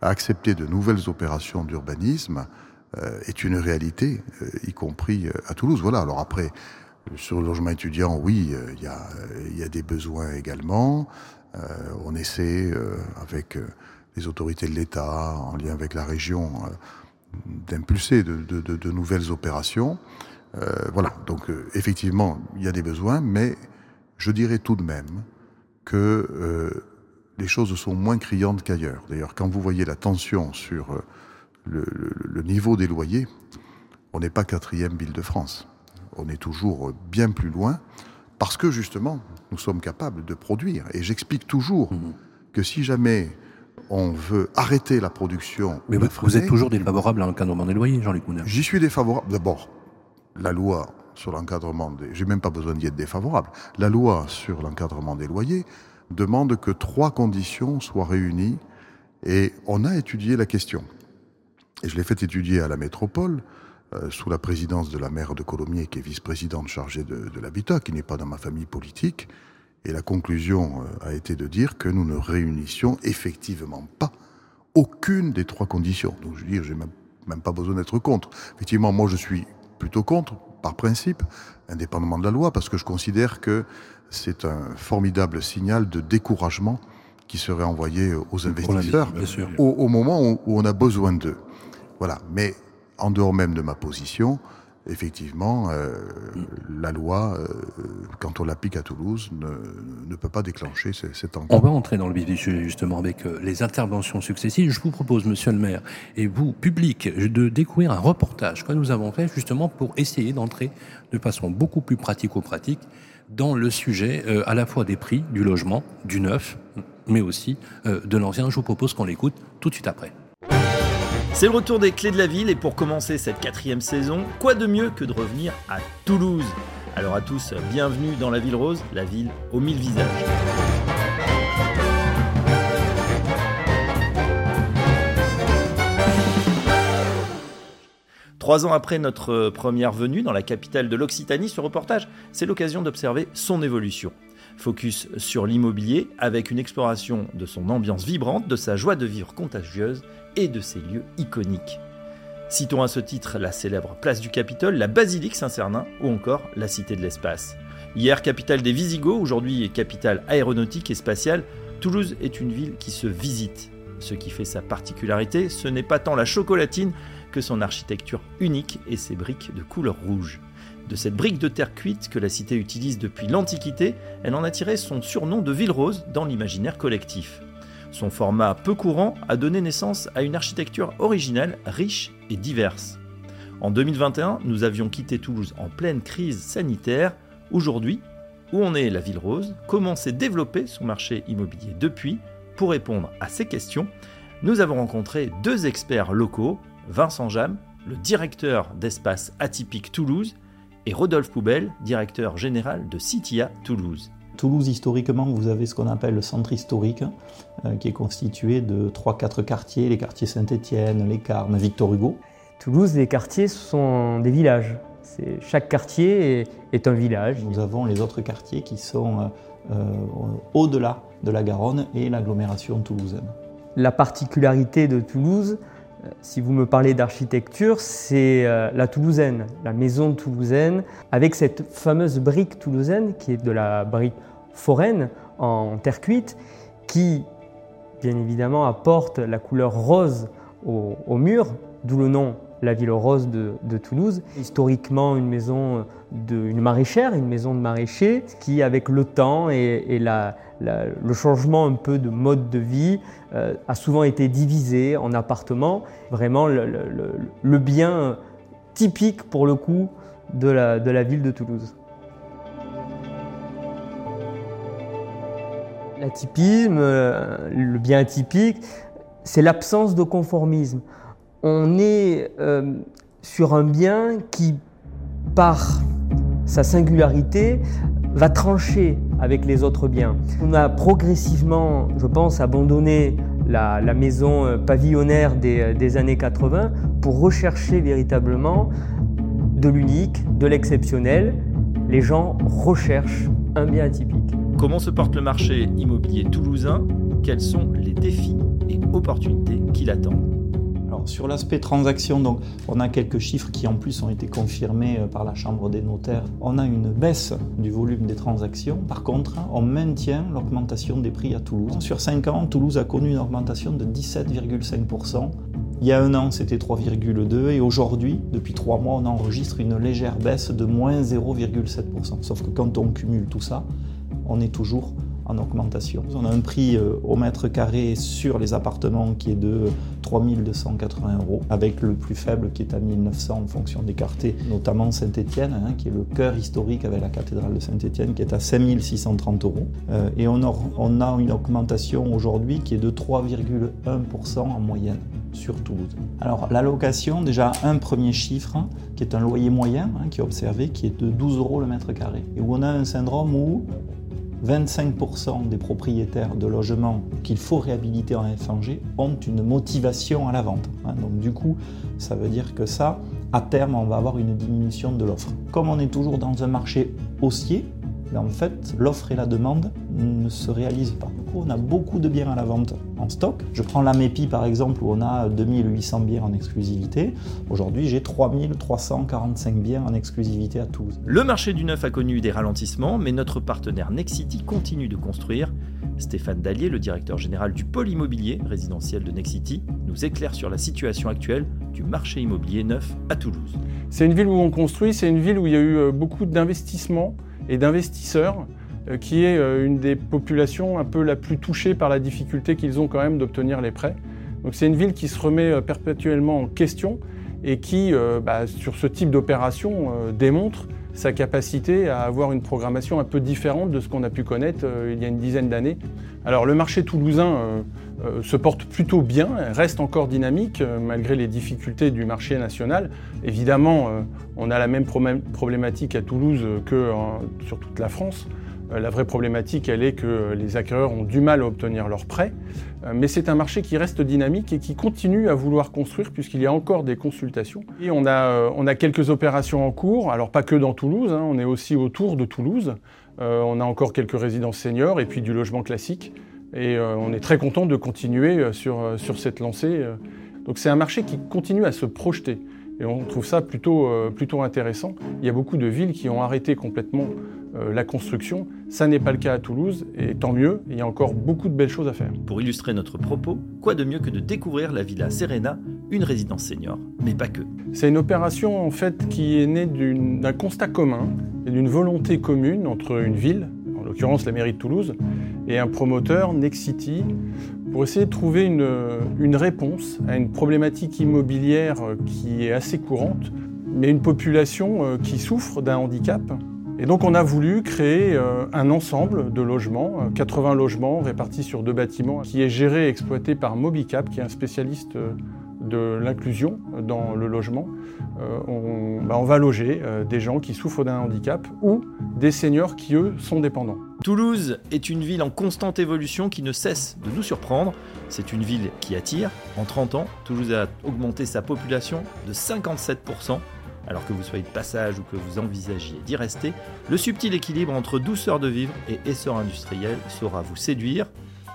à accepter de nouvelles opérations d'urbanisme est une réalité, y compris à Toulouse. Voilà, alors après, sur le logement étudiant, oui, il y, a, y a des besoins également. on essaie, avec les autorités de l'État, en lien avec la région, d'impulser de, nouvelles opérations. Euh, voilà, donc euh, effectivement, il y a des besoins, mais je dirais tout de même que euh, les choses sont moins criantes qu'ailleurs. D'ailleurs, quand vous voyez la tension sur euh, le, le, le, niveau des loyers, on n'est pas quatrième ville de France. On est toujours bien plus loin parce que justement, nous sommes capables de produire. Et j'explique toujours mmh. que si jamais on veut arrêter la production. Mais vous, vous êtes toujours défavorable à l'encadrement des loyers, Jean-Luc Moulin J'y suis défavorable. D'abord, la loi sur l'encadrement des... J'ai même pas besoin d'y être défavorable. La loi sur l'encadrement des loyers demande que trois conditions soient réunies et on a étudié la question. Et je l'ai fait étudier à la métropole, euh, sous la présidence de la maire de Colomiers, qui est vice-présidente chargée de, de l'habitat, qui n'est pas dans ma famille politique. Et la conclusion euh, a été de dire que nous ne réunissions effectivement pas aucune des trois conditions. Donc je veux dire, j'ai même, même pas besoin d'être contre. Effectivement, moi je suis plutôt contre, par principe, indépendamment de la loi, parce que je considère que c'est un formidable signal de découragement qui serait envoyé aux investisseurs au, au, moment où, où on a besoin d'eux. Voilà. Mais en dehors même de ma position, effectivement, euh, la loi, euh, quand on l'applique à Toulouse, ne, peut pas déclencher cet encombre. On va entrer dans le vif du sujet justement avec euh, les interventions successives. Je vous propose, monsieur le maire, et vous, public, de découvrir un reportage que nous avons fait justement pour essayer d'entrer de façon beaucoup plus pratico-pratique dans le sujet à la fois des prix du logement, du neuf, mais aussi de l'ancien. Je vous propose qu'on l'écoute tout de suite après. C'est le retour des clés de la ville et pour commencer cette quatrième saison, quoi de mieux que de revenir à Toulouse? Alors à tous, bienvenue dans la ville rose, la ville aux mille visages. Trois ans après notre première venue dans la capitale de l'Occitanie, ce reportage, c'est l'occasion d'observer son évolution. Focus sur l'immobilier avec une exploration de son ambiance vibrante, de sa joie de vivre contagieuse et de ses lieux iconiques. Citons à ce titre la célèbre place du Capitole, la basilique Saint-Cernin ou encore la Cité de l'Espace. Hier capitale des Visigoths, aujourd'hui capitale aéronautique et spatiale, Toulouse est une ville qui se visite. Ce qui fait sa particularité, ce n'est pas tant la chocolatine que son architecture unique et ses briques de couleur rouge. De cette brique de terre cuite que la cité utilise depuis l'Antiquité, elle en a tiré son surnom de ville rose dans l'imaginaire collectif. Son format peu courant a donné naissance à une architecture originale, riche et diverse. En 2021, nous avions quitté Toulouse en pleine crise sanitaire. Aujourd'hui, où en est la ville rose? Comment s'est développé son marché immobilier depuis? Pour répondre à ces questions, nous avons rencontré deux experts locaux, Vincent Jam, le directeur d'espace atypique Toulouse, et Rodolphe Poubelle, directeur général de Citia Toulouse. Toulouse, historiquement, vous avez ce qu'on appelle le centre historique, euh, qui est constitué de 3-4 quartiers, les quartiers Saint-Étienne, Les Carmes, Victor Hugo. Toulouse, les quartiers sont des villages. Chaque quartier est, un village. Nous avons les autres quartiers qui sont euh, euh, au-delà de la Garonne et l'agglomération toulousaine. La particularité de Toulouse, si vous me parlez d'architecture, c'est euh, la toulousaine, la maison toulousaine, avec cette fameuse brique toulousaine qui est de la brique foraine en terre cuite, qui bien évidemment apporte la couleur rose au, mur, d'où le nom la ville rose de, Toulouse. Historiquement, une maison de, maraîchère, une maison de maraîcher, qui avec le temps et, le changement un peu de mode de vie euh, a souvent été divisé en appartements. Vraiment le, bien typique pour le coup de la, de la ville de Toulouse. L'atypisme, euh, le bien atypique, c'est l'absence de conformisme on est euh, sur un bien qui, par sa singularité, va trancher avec les autres biens. On a progressivement, je pense, abandonné la, maison euh, pavillonnaire des, des, années 80 pour rechercher véritablement de l'unique, de l'exceptionnel. Les gens recherchent un bien atypique. Comment se porte le marché immobilier toulousain? Quels sont les défis et opportunités qui l'attendent? Sur l'aspect transaction, on a quelques chiffres qui en plus ont été confirmés euh, par la Chambre des notaires. On a une baisse du volume des transactions. Par contre, on maintient l'augmentation des prix à Toulouse. Sur 5 ans, Toulouse a connu une augmentation de 17,5%. Il y a un an, c'était 3,2 et aujourd'hui, depuis 3 mois, on enregistre une légère baisse de moins 0,7%. Sauf que quand on cumule tout ça, on est toujours en augmentation. On a un prix euh, au mètre carré sur les appartements qui est de 3280 euros, avec le plus faible qui est à 1900 en fonction des quartiers, notamment Saint-Étienne, hein, qui est le cœur historique avec la cathédrale de Saint-Étienne, qui est à 5630 euros. Euh, et on a, une augmentation aujourd'hui qui est de 3,1% en moyenne sur Toulouse. Alors la location, déjà un premier chiffre, qui est un loyer moyen, hein, qui est observé, qui est de 12 euros le mètre carré. Et où on a un syndrome où 25% des propriétaires de logements qu'il faut réhabiliter en FNG ont une motivation à la vente. Hein. Donc du coup, ça veut dire que ça, à terme, on va avoir une diminution de l'offre. Comme on est toujours dans un marché haussier, en fait, l'offre et la demande ne se réalisent pas. Du coup, on a beaucoup de biens à la vente en stock. Je prends la MEPI par exemple, où on a 2800 biens en exclusivité. Aujourd'hui, j'ai 3345 biens en exclusivité à Toulouse. Le marché du neuf a connu des ralentissements, mais notre partenaire Nexity continue de construire. Stéphane Dallier, le directeur général du pôle immobilier résidentiel de Nexity, nous éclaire sur la situation actuelle du marché immobilier neuf à Toulouse. C'est une ville où on construit, c'est une ville où il y a eu euh, beaucoup d'investissements et d'investisseurs, euh, qui est euh, une des populations un peu la plus touchée par la difficulté qu'ils ont quand même d'obtenir les prêts. Donc c'est une ville qui se remet euh, perpétuellement en question et qui, bah, sur ce type d'opération, démontre sa capacité à avoir une programmation un peu différente de ce qu'on a pu connaître il y a une dizaine d'années. Alors le marché toulousain se porte plutôt bien, reste encore dynamique malgré les difficultés du marché national. Évidemment, on a la même problématique à Toulouse que sur toute la France. Euh, la vraie problématique, elle est que les acquéreurs ont du mal à obtenir leurs prêts, euh, mais c'est un marché qui reste dynamique et qui continue à vouloir construire puisqu'il y a encore des consultations. Et on a, euh, on a quelques opérations en cours, alors pas que dans Toulouse, hein, on est aussi autour de Toulouse. on a encore quelques résidences seniors et puis du logement classique. Et on est très content de continuer sur, sur cette lancée. Donc c'est un marché qui continue à se projeter. Et on trouve ça plutôt, plutôt intéressant. Il y a beaucoup de villes qui ont arrêté complètement euh, la construction. Ça n'est pas le cas à Toulouse, et tant mieux, il y a encore beaucoup de belles choses à faire. Pour illustrer notre propos, quoi de mieux que de découvrir la Villa Serena, une résidence senior, mais pas que. C'est une opération en fait qui est née d'un constat commun et d'une volonté commune entre une ville, en l'occurrence la mairie de Toulouse, et un promoteur, Nexity, pour essayer de trouver une, une réponse à une problématique immobilière qui est assez courante, mais une population euh, qui souffre d'un handicap. Et donc on a voulu créer euh, un ensemble de logements, 80 euh, logements répartis sur deux bâtiments, qui est géré et exploité par Mobicap, qui est un spécialiste euh, de l'inclusion dans le logement. Bah, on, va loger des gens qui souffrent d'un handicap ou des seniors qui, eux, sont dépendants. Toulouse est une ville en constante évolution qui ne cesse de nous surprendre. C'est une ville qui attire. En 30 ans, Toulouse a augmenté sa population de 57% alors que vous soyez de passage ou que vous envisagiez d'y rester, le subtil équilibre entre douceur de vivre et essor industriel saura vous séduire.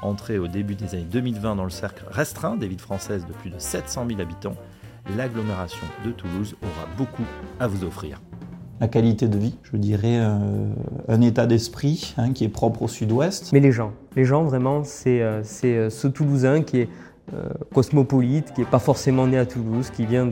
Entrez au début des années 2020 dans le cercle restreint des villes françaises de plus de 700 000 habitants, l'agglomération de Toulouse aura beaucoup à vous offrir. La qualité de vie, je dirais euh, un état d'esprit hein, qui est propre au sud-ouest. Mais les gens, les gens vraiment, c'est euh, euh, ce Toulousain qui est cosmopolite, qui n'est pas forcément né à Toulouse, qui vient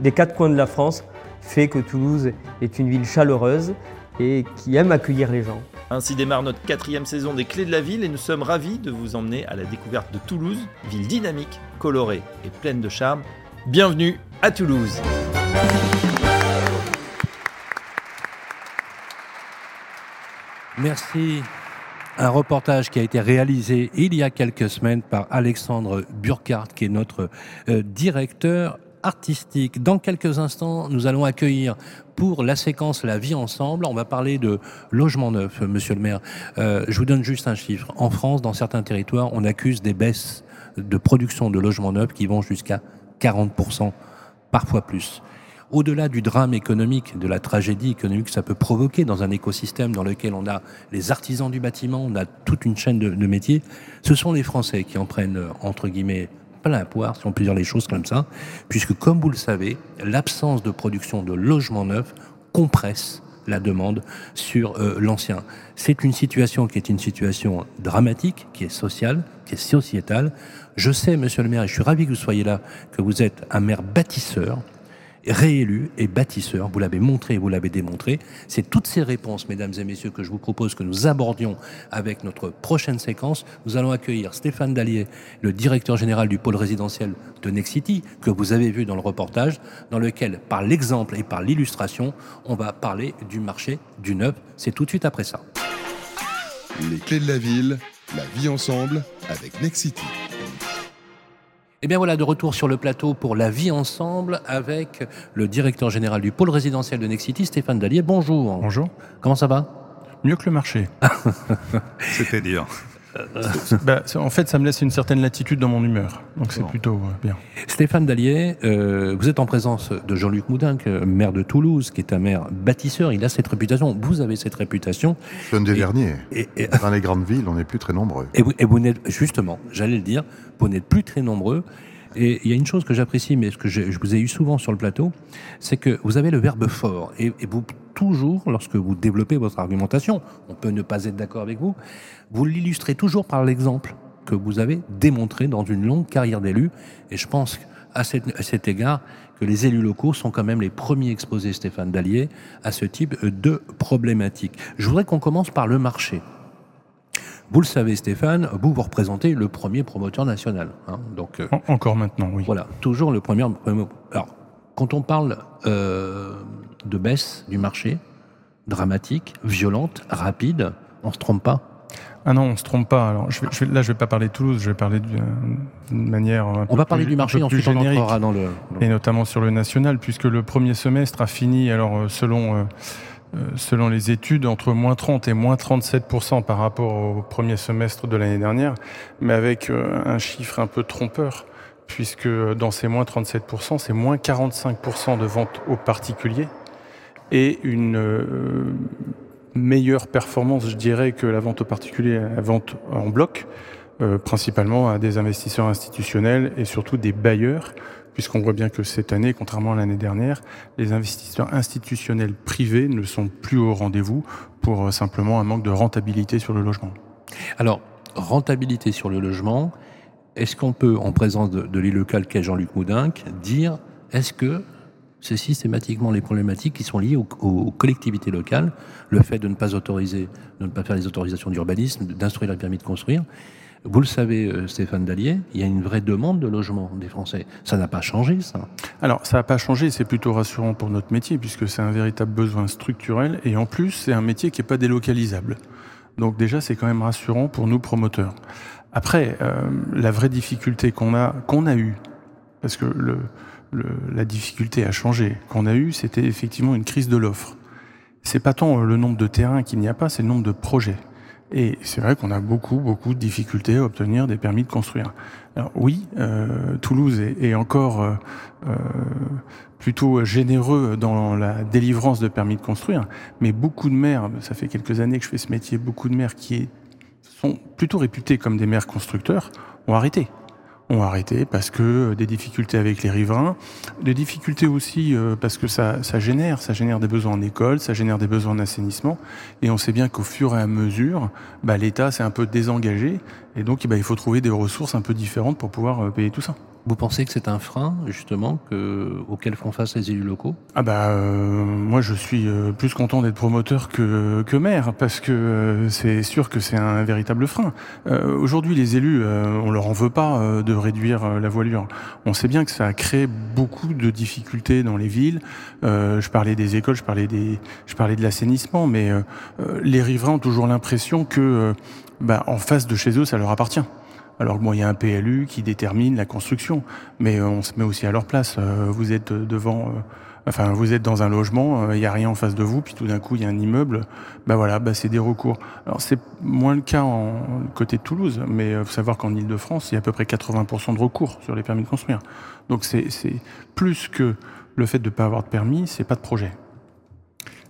des quatre coins de la France, fait que Toulouse est une ville chaleureuse et qui aime accueillir les gens. Ainsi démarre notre quatrième saison des Clés de la Ville et nous sommes ravis de vous emmener à la découverte de Toulouse, ville dynamique, colorée et pleine de charme. Bienvenue à Toulouse. Merci. Un reportage qui a été réalisé il y a quelques semaines par Alexandre Burkhardt, qui est notre euh, directeur artistique. Dans quelques instants, nous allons accueillir pour la séquence La vie ensemble, on va parler de logement neuf, monsieur le maire. Euh, je vous donne juste un chiffre. En France, dans certains territoires, on accuse des baisses de production de logements neufs qui vont jusqu'à 40%, parfois plus. Au-delà du drame économique, de la tragédie économique que ça peut provoquer dans un écosystème dans lequel on a les artisans du bâtiment, on a toute une chaîne de, de métiers, ce sont les Français qui en prennent, entre guillemets, plein poire, si on peut dire les choses comme ça, puisque comme vous le savez, l'absence de production de logements neufs compresse la demande sur euh, l'ancien. C'est une situation qui est une situation dramatique, qui est sociale, qui est sociétale. Je sais, monsieur le maire, et je suis ravi que vous soyez là, que vous êtes un maire bâtisseur, réélu et bâtisseur. Vous l'avez montré, vous l'avez démontré. C'est toutes ces réponses, mesdames et messieurs, que je vous propose que nous abordions avec notre prochaine séquence. Nous allons accueillir Stéphane Dallier, le directeur général du pôle résidentiel de Nexity, que vous avez vu dans le reportage, dans lequel, par l'exemple et par l'illustration, on va parler du marché du neuf. C'est tout de suite après ça. Les clés de la ville, la vie ensemble avec Nexity. Et eh bien voilà, de retour sur le plateau pour la vie ensemble avec le directeur général du pôle résidentiel de Nexity, Stéphane Dallier. Bonjour. Bonjour. Comment ça va? Mieux que le marché. <laughs> C'est-à-dire bah, en fait, ça me laisse une certaine latitude dans mon humeur. Donc c'est plutôt euh, bien. Stéphane Dallier, euh, vous êtes en présence de Jean-Luc Moudin, maire de Toulouse, qui est un maire bâtisseur. Il a cette réputation. Vous avez cette réputation. un des derniers. Et, Dans les grandes villes, on n'est plus très nombreux. Et vous, et vous n'êtes, justement, j'allais le dire, vous n'êtes plus très nombreux. Et il y a une chose que j'apprécie, mais que je, vous ai eu souvent sur le plateau, c'est que vous avez le verbe fort. Et, vous, toujours, lorsque vous développez votre argumentation, on peut ne pas être d'accord avec vous, vous l'illustrez toujours par l'exemple que vous avez démontré dans une longue carrière d'élu. Et je pense à cet, à cet égard que les élus locaux sont quand même les premiers exposés, Stéphane Dallier, à ce type de problématique. Je voudrais qu'on commence par le marché. Vous le savez, Stéphane, vous vous représentez le premier promoteur national. Hein, donc, euh, encore maintenant, oui. Voilà, toujours le premier. Alors, quand on parle euh, de baisse du marché, dramatique, violente, rapide. On se trompe pas? Ah non, on se trompe pas. Alors, je je vais- là, je vais pas parler de Toulouse, je vais parler d'une d'une manière. un On va parler plus- du marché, ensuite on entrera dans le... et notamment sur le national, puisque le premier semestre a fini, alors euh, selon, euh, euh, selon les études, entre moins 30 et moins 37% par rapport au premier semestre de l'année dernière, mais avec euh, un chiffre un peu trompeur, puisque dans ces moins 37%, c'est moins 45% de ventes aux particuliers et une euh, meilleure performance, je dirais, que la vente aux particuliers, la vente en bloc, euh, principalement à des investisseurs institutionnels et surtout des bailleurs, puisqu'on voit bien que cette année, contrairement à l'année dernière, les investisseurs institutionnels privés ne sont plus au rendez-vous pour euh, simplement un manque de rentabilité sur le logement. Alors, rentabilité sur le logement, est-ce qu'on peut, en présence de, de l'élu local qu'est Jean-Luc Moudinque, dire est-ce que c'est systématiquement les problématiques qui sont liées aux, collectivités locales, le fait de ne pas autoriser, de ne pas faire les autorisations d'urbanisme, d'instruire le permis de construire Vous le savez, euh, Stéphane Dallier, il y a une vraie demande de logement des Français. Ça n'a pas changé, ça. Alors, ça n'a pas changé, c'est plutôt rassurant pour notre métier, puisque c'est un véritable besoin structurel, et en plus, c'est un métier qui n'est pas délocalisable. Donc déjà, c'est quand même rassurant pour nous promoteurs. Après, euh, la vraie difficulté qu'on a, qu'on a eue, parce que la difficulté a changé, qu'on a eue, c'était effectivement une crise de l'offre. C'est pas tant euh, le nombre de terrains qu'il n'y a pas, c'est le nombre de projets. Et c'est vrai qu'on a beaucoup, beaucoup de difficultés à obtenir des permis de construire. Alors oui, euh, Toulouse est, encore euh, euh, plutôt généreux dans la délivrance de permis de construire, mais beaucoup de maires, ça fait quelques années que je fais ce métier, beaucoup de maires qui sont plutôt réputés comme des maires constructeurs ont arrêté ont arrêté parce que euh, des difficultés avec les riverains, des difficultés aussi euh, parce que ça, ça génère, ça génère des besoins en école, ça génère des besoins en assainissement, et on sait bien qu'au fur et à mesure, bah, l'État s'est un peu désengagé, et donc bah, il faut trouver des ressources un peu différentes pour pouvoir euh, payer tout ça. Vous pensez que c'est un frein, justement, que, auquel font face les élus locaux? Ah bah euh, moi je suis euh, plus content d'être promoteur que, que maire parce que euh, c'est sûr que c'est un véritable frein. Aujourd'hui les élus on leur en veut pas de réduire la voilure. On sait bien que ça a créé beaucoup de difficultés dans les villes. Je parlais des écoles, je parlais des, je parlais de l'assainissement, mais les riverains ont toujours l'impression que bah, en face de chez eux ça leur appartient. Alors que bon, il y a un PLU qui détermine la construction, mais euh, on se met aussi à leur place. Euh, vous êtes euh, devant, enfin, vous êtes dans un logement, il y a rien en face de vous, puis tout d'un coup il y a un immeuble. Bah voilà, bah c'est des recours. Alors c'est moins le cas en côté de Toulouse, mais faut savoir qu'en Île-de-France, il y a à peu près 80% de recours sur les permis de construire. Donc c'est plus que le fait de ne pas avoir de permis, c'est pas de projet.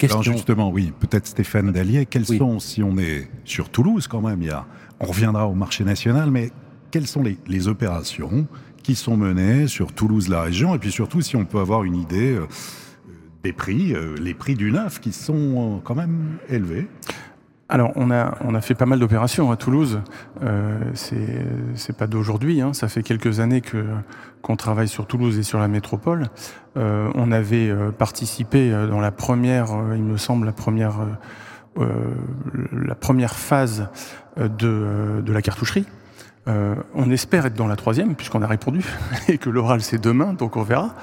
Alors justement, oui, peut-être Stéphane Dallier, quels sont, si on est sur Toulouse quand même, il y a, on reviendra au marché national, mais quelles sont les, opérations qui sont menées sur Toulouse, la région, et puis surtout si on peut avoir une idée euh, des prix, euh, les prix du neuf qui sont euh, quand même élevés Alors, on a, on a fait pas mal d'opérations à Toulouse. Euh, c'est pas d'aujourd'hui. Hein. Ça fait quelques années que qu'on travaille sur Toulouse et sur la métropole. Euh, on avait euh, participé euh, dans la première, euh, il me semble, la première, euh, euh, la première phase euh, de, euh, de la cartoucherie. Euh, on espère être dans la troisième puisqu'on a répondu <laughs> et que l'oral c'est demain, donc on verra.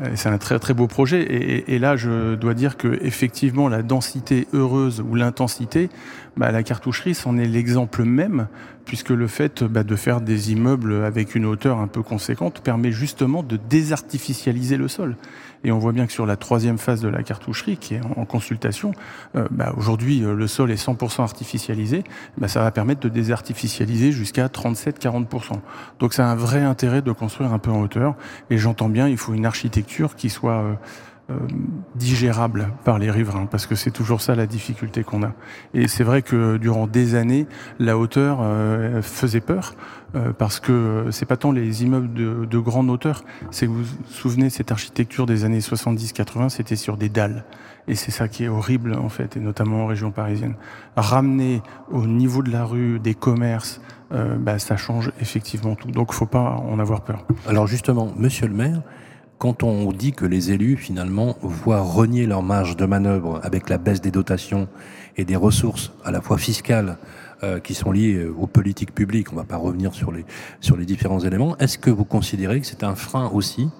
Euh, C'est un très très beau projet et, et- et là je dois dire que effectivement la densité heureuse ou l'intensité, bah, la cartoucherie c'en est l'exemple même puisque le fait bah, de faire des immeubles avec une hauteur un peu conséquente permet justement de désartificialiser le sol. Et on voit bien que sur la troisième phase de la cartoucherie, qui est en, consultation, euh, bah, aujourd'hui euh, le sol est 100% artificialisé, bah, ça va permettre de désartificialiser jusqu'à 37-40%. Donc c'est un vrai intérêt de construire un peu en hauteur. Et j'entends bien, il faut une architecture qui soit euh, digérable par les riverains, parce que c'est toujours ça la difficulté qu'on a. Et c'est vrai que durant des années, la hauteur euh, faisait peur, euh, parce que euh, c'est pas tant les immeubles de, de grande hauteur, c'est que vous vous souvenez cette architecture des années 70-80, c'était sur des dalles. Et c'est ça qui est horrible en fait, et notamment en région parisienne. Ramener au niveau de la rue des commerces, euh, bah, ça change effectivement tout. Donc faut pas en avoir peur. Alors justement, monsieur le maire, quand on dit que les élus, finalement, voient renier leur marge de manœuvre avec la baisse des dotations et des ressources à la fois fiscales euh, qui sont liées aux politiques publiques, on ne va pas revenir sur les, sur les différents éléments, est-ce que vous considérez que c'est un frein aussi,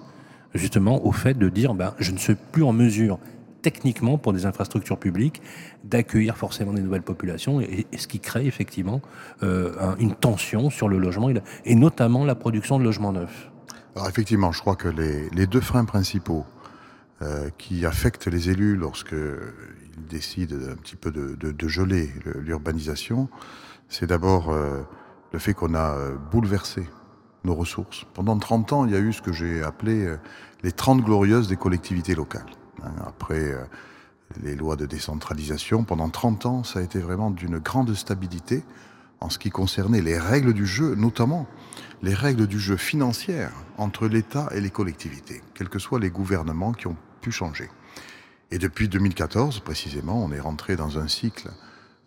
justement, au fait de dire, ben, je ne suis plus en mesure techniquement pour des infrastructures publiques d'accueillir forcément des nouvelles populations et, ce qui crée effectivement euh, une tension sur le logement et, notamment la production de logements neufs? Alors effectivement, je crois que les, deux freins principaux euh, qui affectent les élus lorsqu'ils décident un petit peu de, geler l'urbanisation, c'est d'abord euh, le fait qu'on a euh, bouleversé nos ressources. Pendant 30 ans, il y a eu ce que j'ai appelé les 30 glorieuses des collectivités locales. Hein, après les lois de décentralisation, pendant 30 ans, ça a été vraiment d'une grande stabilité en ce qui concernait les règles du jeu, notamment les règles du jeu financières entre l'État et les collectivités, quels que soient les gouvernements qui ont pu changer. Et depuis 2014, précisément, on est rentré dans un cycle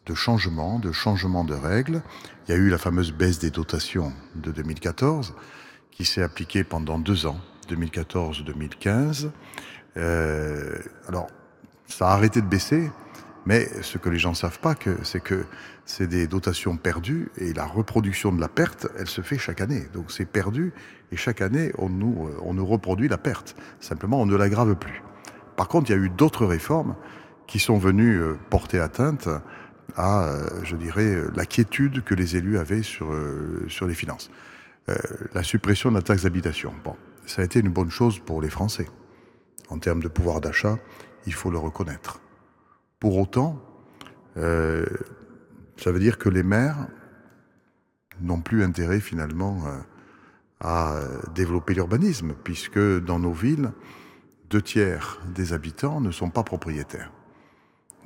de changement, de changement de règles. Il y a eu la fameuse baisse des dotations de 2014 qui s'est appliquée pendant deux ans, 2014-2015. Euh, alors, ça a arrêté de baisser, mais ce que les gens ne savent pas, c'est que c'est des dotations perdues et la reproduction de la perte, elle se fait chaque année. Donc c'est perdu et chaque année, on nous, nous reproduit la perte. Simplement, on ne l'aggrave plus. Par contre, il y a eu d'autres réformes qui sont venues euh, porter atteinte à, euh, je dirais, la quiétude que les élus avaient sur, euh, sur les finances. Euh, la suppression de la taxe d'habitation. Bon, ça a été une bonne chose pour les Français. En termes de pouvoir d'achat, il faut le reconnaître. Pour autant, euh, ça veut dire que les maires n'ont plus intérêt finalement à développer l'urbanisme, puisque dans nos villes, deux tiers des habitants ne sont pas propriétaires.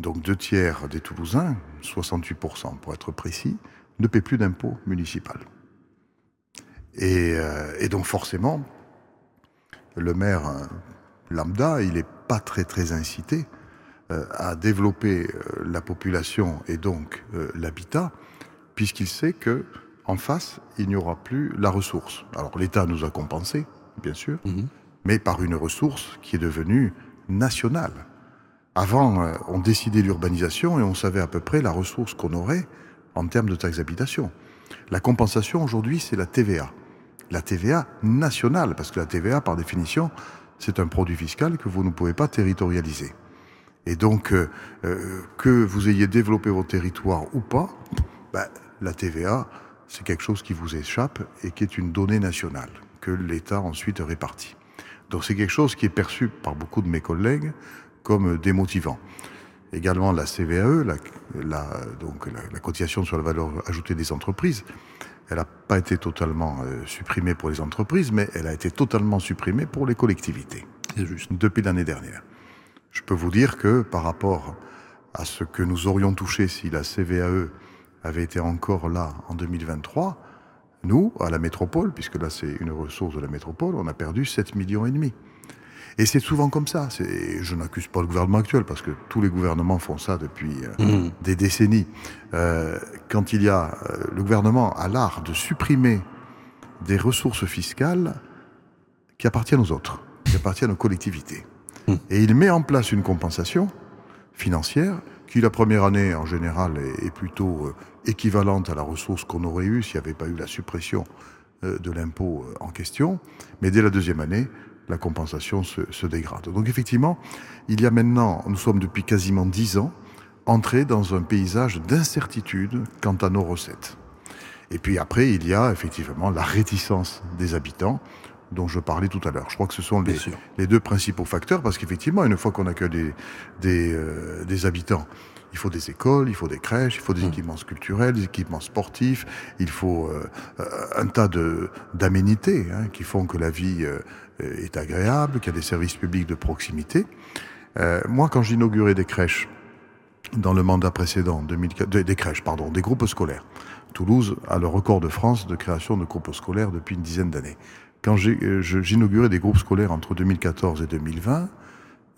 Donc deux tiers des Toulousains, 68% pour être précis, ne paient plus d'impôts municipal. Et, euh, et, donc forcément, le maire euh, lambda, il n'est pas très très incité euh, à développer euh, la population et donc euh, l'habitat, puisqu'il sait que en face, il n'y aura plus la ressource. Alors l'État nous a compensé, bien sûr, mmh. mais par une ressource qui est devenue nationale. Avant, euh, on décidait l'urbanisation et on savait à peu près la ressource qu'on aurait en termes de taxes d'habitation. La compensation aujourd'hui, c'est la TVA. La TVA nationale, parce que la TVA, par définition, c'est un produit fiscal que vous ne pouvez pas territorialiser. Et donc, euh, euh, que vous ayez développé votre territoire ou pas, ben, la TVA, c'est quelque chose qui vous échappe et qui est une donnée nationale que l'État ensuite répartit. Donc c'est quelque chose qui est perçu par beaucoup de mes collègues comme démotivant. Également la CVAE, la, la donc la, la, cotisation sur la valeur ajoutée des entreprises, elle n'a pas été totalement euh, supprimée pour les entreprises, mais elle a été totalement supprimée pour les collectivités. Juste. Depuis l'année dernière. Je peux vous dire que par rapport à ce que nous aurions touché si la CVAE avait été encore là en 2023, nous, à la métropole, puisque là c'est une ressource de la métropole, on a perdu 7 millions et demi. Et c'est souvent comme ça. Je n'accuse pas le gouvernement actuel parce que tous les gouvernements font ça depuis euh, mmh. des décennies. Euh, quand il y a euh, le gouvernement a l'art de supprimer des ressources fiscales qui appartiennent aux autres, qui appartiennent aux collectivités, mmh. et il met en place une compensation financière qui la première année en général est, plutôt euh, équivalente à la ressource qu'on aurait eue s'il n'y avait pas eu la suppression euh, de l'impôt en question, mais dès la deuxième année, la compensation se, se, dégrade. Donc effectivement, il y a maintenant, nous sommes depuis quasiment dix ans, entrés dans un paysage d'incertitude quant à nos recettes. Et puis après, il y a effectivement la réticence des habitants dont je parlais tout à l'heure. Je crois que ce sont les, les deux principaux facteurs, parce qu'effectivement, une fois qu'on accueille des, des, euh, des habitants, il faut des écoles, il faut des crèches, il faut des mmh. équipements culturels, des équipements sportifs, il faut euh, un tas d'aménités hein, qui font que la vie euh, est agréable, qu'il y a des services publics de proximité. Euh, moi, quand j'inaugurais des crèches dans le mandat précédent, 2004, des crèches, pardon, des groupes scolaires, Toulouse a le record de France de création de groupes scolaires depuis une dizaine d'années. Quand euh, j'inaugurais des groupes scolaires entre 2014 et 2020,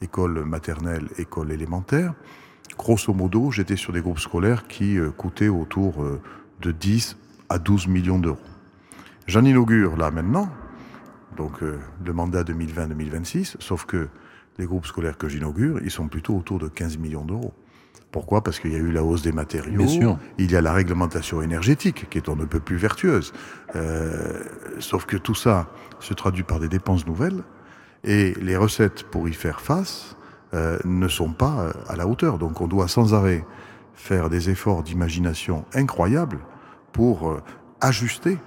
école maternelle, école élémentaire, grosso modo, j'étais sur des groupes scolaires qui euh, coûtaient autour euh, de 10 à 12 millions d'euros. J'en inaugure là maintenant, donc le mandat 2020-2026, sauf que les groupes scolaires que j'inaugure, ils sont plutôt autour de 15 millions d'euros. Pourquoi? Parce qu'il y a eu la hausse des matériaux, il y a la réglementation énergétique qui est on ne peut plus vertueuse. Euh, sauf que tout ça se traduit par des dépenses nouvelles et les recettes pour y faire face euh, ne sont pas euh, à la hauteur. Donc on doit sans arrêt faire des efforts d'imagination incroyables pour euh, ajuster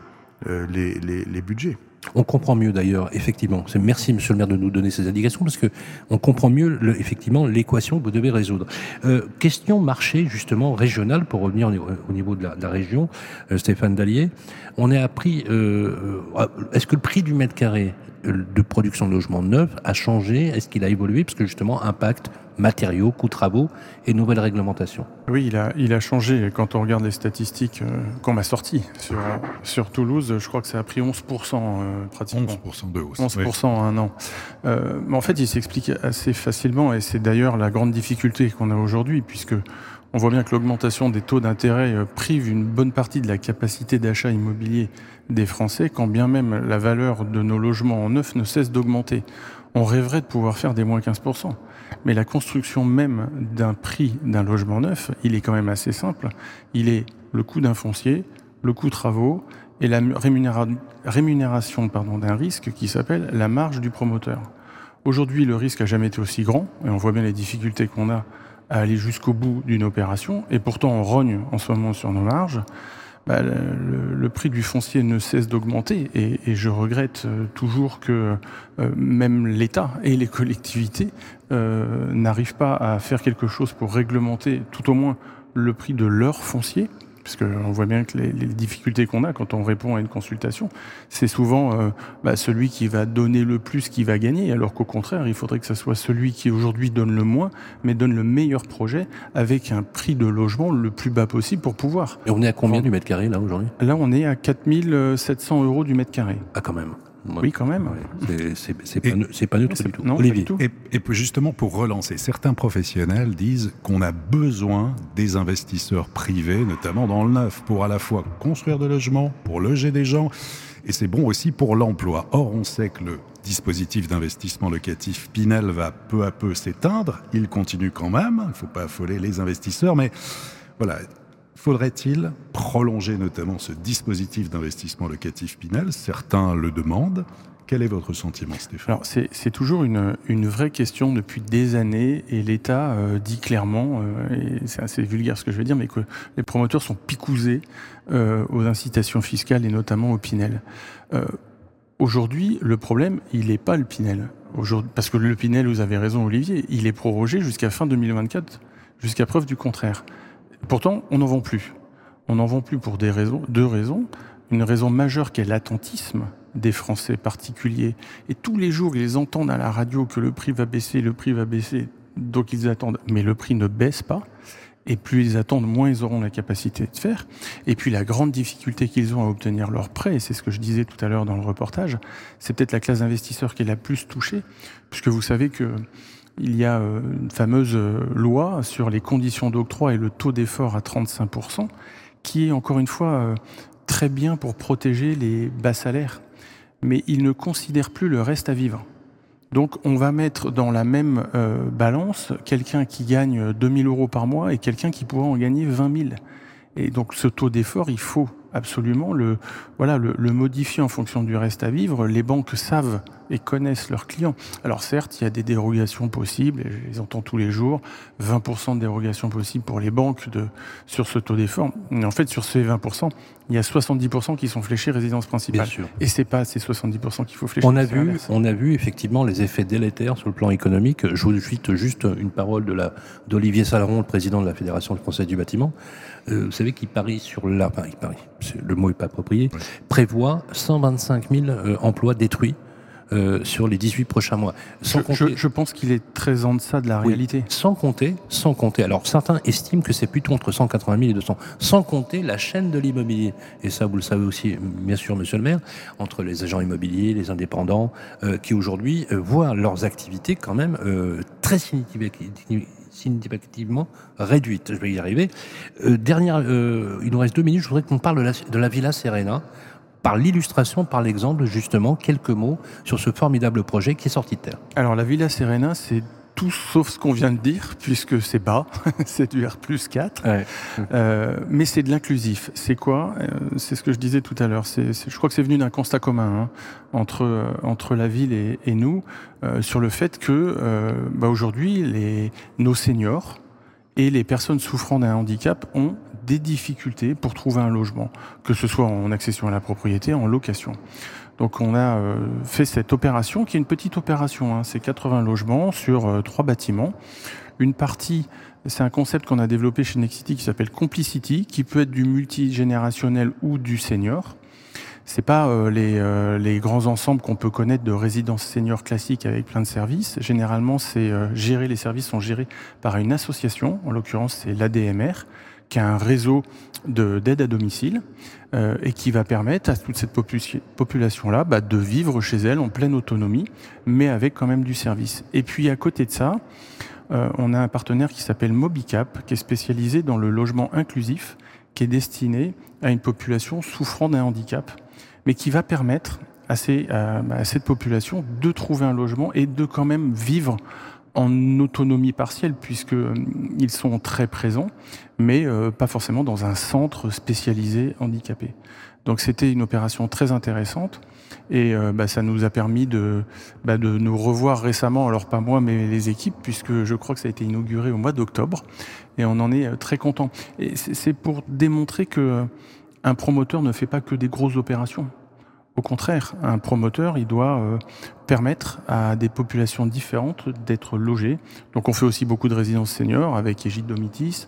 les, les, les budgets. On comprend mieux d'ailleurs, effectivement. Merci, Monsieur le maire, de nous donner ces indications parce que on comprend mieux, effectivement, l'équation que vous devez résoudre. Euh, question marché justement régional pour revenir au niveau de la, de la région, euh, Stéphane Dallier. On est appris. Euh, euh, Est-ce que le prix du mètre carré de production de logements neufs a changé? Est-ce qu'il a évolué? Parce que justement, impact matériaux, coûts travaux et nouvelles réglementations. Oui, il a, il a changé. Quand on regarde les statistiques euh, qu'on m'a sorties sur, sur Toulouse, je crois que ça a pris 11% euh, pratiquement. 11% de hausse. 11% en un an. Euh, mais en fait, il s'explique assez facilement et c'est d'ailleurs la grande difficulté qu'on a aujourd'hui puisque on voit bien que l'augmentation des taux d'intérêt euh, prive une bonne partie de la capacité d'achat immobilier des Français, quand bien même la valeur de nos logements en neuf ne cesse d'augmenter. On rêverait de pouvoir faire des moins 15%. Mais la construction même d'un prix d'un logement neuf, il est quand même assez simple. Il est le coût d'un foncier, le coût de travaux et la rémunéra rémunération d'un risque qui s'appelle la marge du promoteur. Aujourd'hui, le risque a jamais été aussi grand et on voit bien les difficultés qu'on a à aller jusqu'au bout d'une opération, et pourtant on rogne en ce moment sur nos marges, bah, le, prix du foncier ne cesse d'augmenter, et, et, je regrette euh, toujours que euh, même l'État et les collectivités euh, n'arrivent pas à faire quelque chose pour réglementer tout au moins le prix de leur foncier parce qu'on voit bien que les, les difficultés qu'on a quand on répond à une consultation, c'est souvent euh, bah, celui qui va donner le plus qui va gagner, alors qu'au contraire, il faudrait que ce soit celui qui aujourd'hui donne le moins, mais donne le meilleur projet avec un prix de logement le plus bas possible pour pouvoir. Et on est à combien du mètre carré là aujourd'hui? Là, on est à 4700 euros du mètre carré. Ah, quand même. Oui, quand même. C'est pas, pas, neutre du tout. Non, Olivier. Tout. Et, et, justement, pour relancer, certains professionnels disent qu'on a besoin des investisseurs privés, notamment dans le neuf, pour à la fois construire de logements, pour loger des gens, et c'est bon aussi pour l'emploi. Or, on sait que le dispositif d'investissement locatif Pinel va peu à peu s'éteindre. Il continue quand même. Il ne faut pas affoler les investisseurs, mais voilà. Faudrait-il prolonger notamment ce dispositif d'investissement locatif Pinel? Certains le demandent. Quel est votre sentiment, Stéphane? C'est toujours une, vraie question depuis des années et l'État euh, dit clairement, euh, et c'est assez vulgaire ce que je vais dire, mais que les promoteurs sont picousés euh, aux incitations fiscales et notamment au Pinel. Aujourd'hui, le problème, il n'est pas le Pinel. Parce que le Pinel, vous avez raison, Olivier, il est prorogé jusqu'à fin 2024, jusqu'à preuve du contraire. Pourtant, on n'en vend plus. On n'en vend plus pour des raisons, deux raisons. Une raison majeure qui est l'attentisme des Français particuliers. Et tous les jours, ils entendent à la radio que le prix va baisser, le prix va baisser, donc ils attendent. Mais le prix ne baisse pas. Et plus ils attendent, moins ils auront la capacité de faire. Et puis la grande difficulté qu'ils ont à obtenir leurs prêts, et c'est ce que je disais tout à l'heure dans le reportage, c'est peut-être la classe d'investisseurs qui est la plus touchée, puisque vous savez que il y a une fameuse loi sur les conditions d'octroi et le taux d'effort à 35%, qui est encore une fois très bien pour protéger les bas salaires. Mais il ne considère plus le reste à vivre. Donc on va mettre dans la même euh, balance quelqu'un qui gagne 2000 euros par mois et quelqu'un qui pourra en gagner 20 000. Et donc ce taux d'effort, il faut absolument le, voilà, le, le, modifier en fonction du reste à vivre. Les banques savent et connaissent leurs clients. Alors certes, il y a des dérogations possibles, et je les entends tous les jours, 20% de dérogations possibles pour les banques de, sur ce taux d'effort. Mais en fait, sur ces 20%, il y a 70% qui sont fléchés résidence principale. Et c'est pas ces 70% qu'il faut flécher. On a vu, on a vu effectivement les effets délétères sur le plan économique. Je vous cite juste une parole de la, d'Olivier Saleron, le président de la Fédération française du bâtiment. Euh, vous savez qu'il parie sur la, enfin, il parie, le mot est pas approprié, oui. prévoit 125 000 euh, emplois détruits euh, sur les 18 prochains mois. Sans je, compter, je, je pense qu'il est très en deçà de la oui, réalité. Sans compter, sans compter. Alors certains estiment que c'est plutôt entre 180 000 et 200. Sans compter la chaîne de l'immobilier. Et ça, vous le savez aussi, bien sûr, Monsieur le Maire, entre les agents immobiliers, les indépendants, euh, qui aujourd'hui euh, voient leurs activités quand même euh, très significatives significativement réduite. Je vais y arriver. Euh, dernière, euh, il nous reste deux minutes. Je voudrais qu'on parle de la, de la Villa Serena par l'illustration, par l'exemple, justement, quelques mots sur ce formidable projet qui est sorti de terre. Alors, la Villa Serena, c'est tout sauf ce qu'on vient de dire, puisque c'est bas, <laughs> c'est du R plus 4, euh, mais c'est de l'inclusif. C'est quoi euh, C'est ce que je disais tout à l'heure. je crois que c'est venu d'un constat commun hein, entre, euh, entre la ville et, et nous, sur le fait que bah aujourd'hui, les, nos seniors et les personnes souffrant d'un handicap ont des difficultés pour trouver un logement, que ce soit en accession à la propriété, en location. Donc on a euh, fait cette opération qui est une petite opération, hein. c'est 80 logements sur euh, trois bâtiments. Une partie, c'est un concept qu'on a développé chez Nexity qui s'appelle Complicity, qui peut être du multigénérationnel ou du senior. C'est pas euh, les, les, grands ensembles qu'on peut connaître de résidences seniors classiques avec plein de services. Généralement, c'est gérer les services sont gérés par une association. En l'occurrence, c'est l'ADMR, qui a un réseau d'aide à domicile euh, et qui va permettre à toute cette population-là bah, de vivre chez elle en pleine autonomie, mais avec quand même du service. Et puis à côté de ça, euh, on a un partenaire qui s'appelle Mobicap, qui est spécialisé dans le logement inclusif, qui est destiné à une population souffrant d'un handicap, mais qui va permettre à, à cette population de trouver un logement et de quand même vivre en autonomie partielle puisque euh, ils sont très présents, mais euh, pas forcément dans un centre spécialisé handicapé. Donc c'était une opération très intéressante et euh, bah, ça nous a permis de, bah, de nous revoir récemment, alors pas moi mais les équipes, puisque je crois que ça a été inauguré au mois d'octobre et on en est très content. Et c'est pour démontrer que un promoteur ne fait pas que des grosses opérations. Au contraire, un promoteur, il doit euh, permettre à des populations différentes d'être logées. Donc on fait aussi beaucoup de résidences seniors avec Égide Domitis,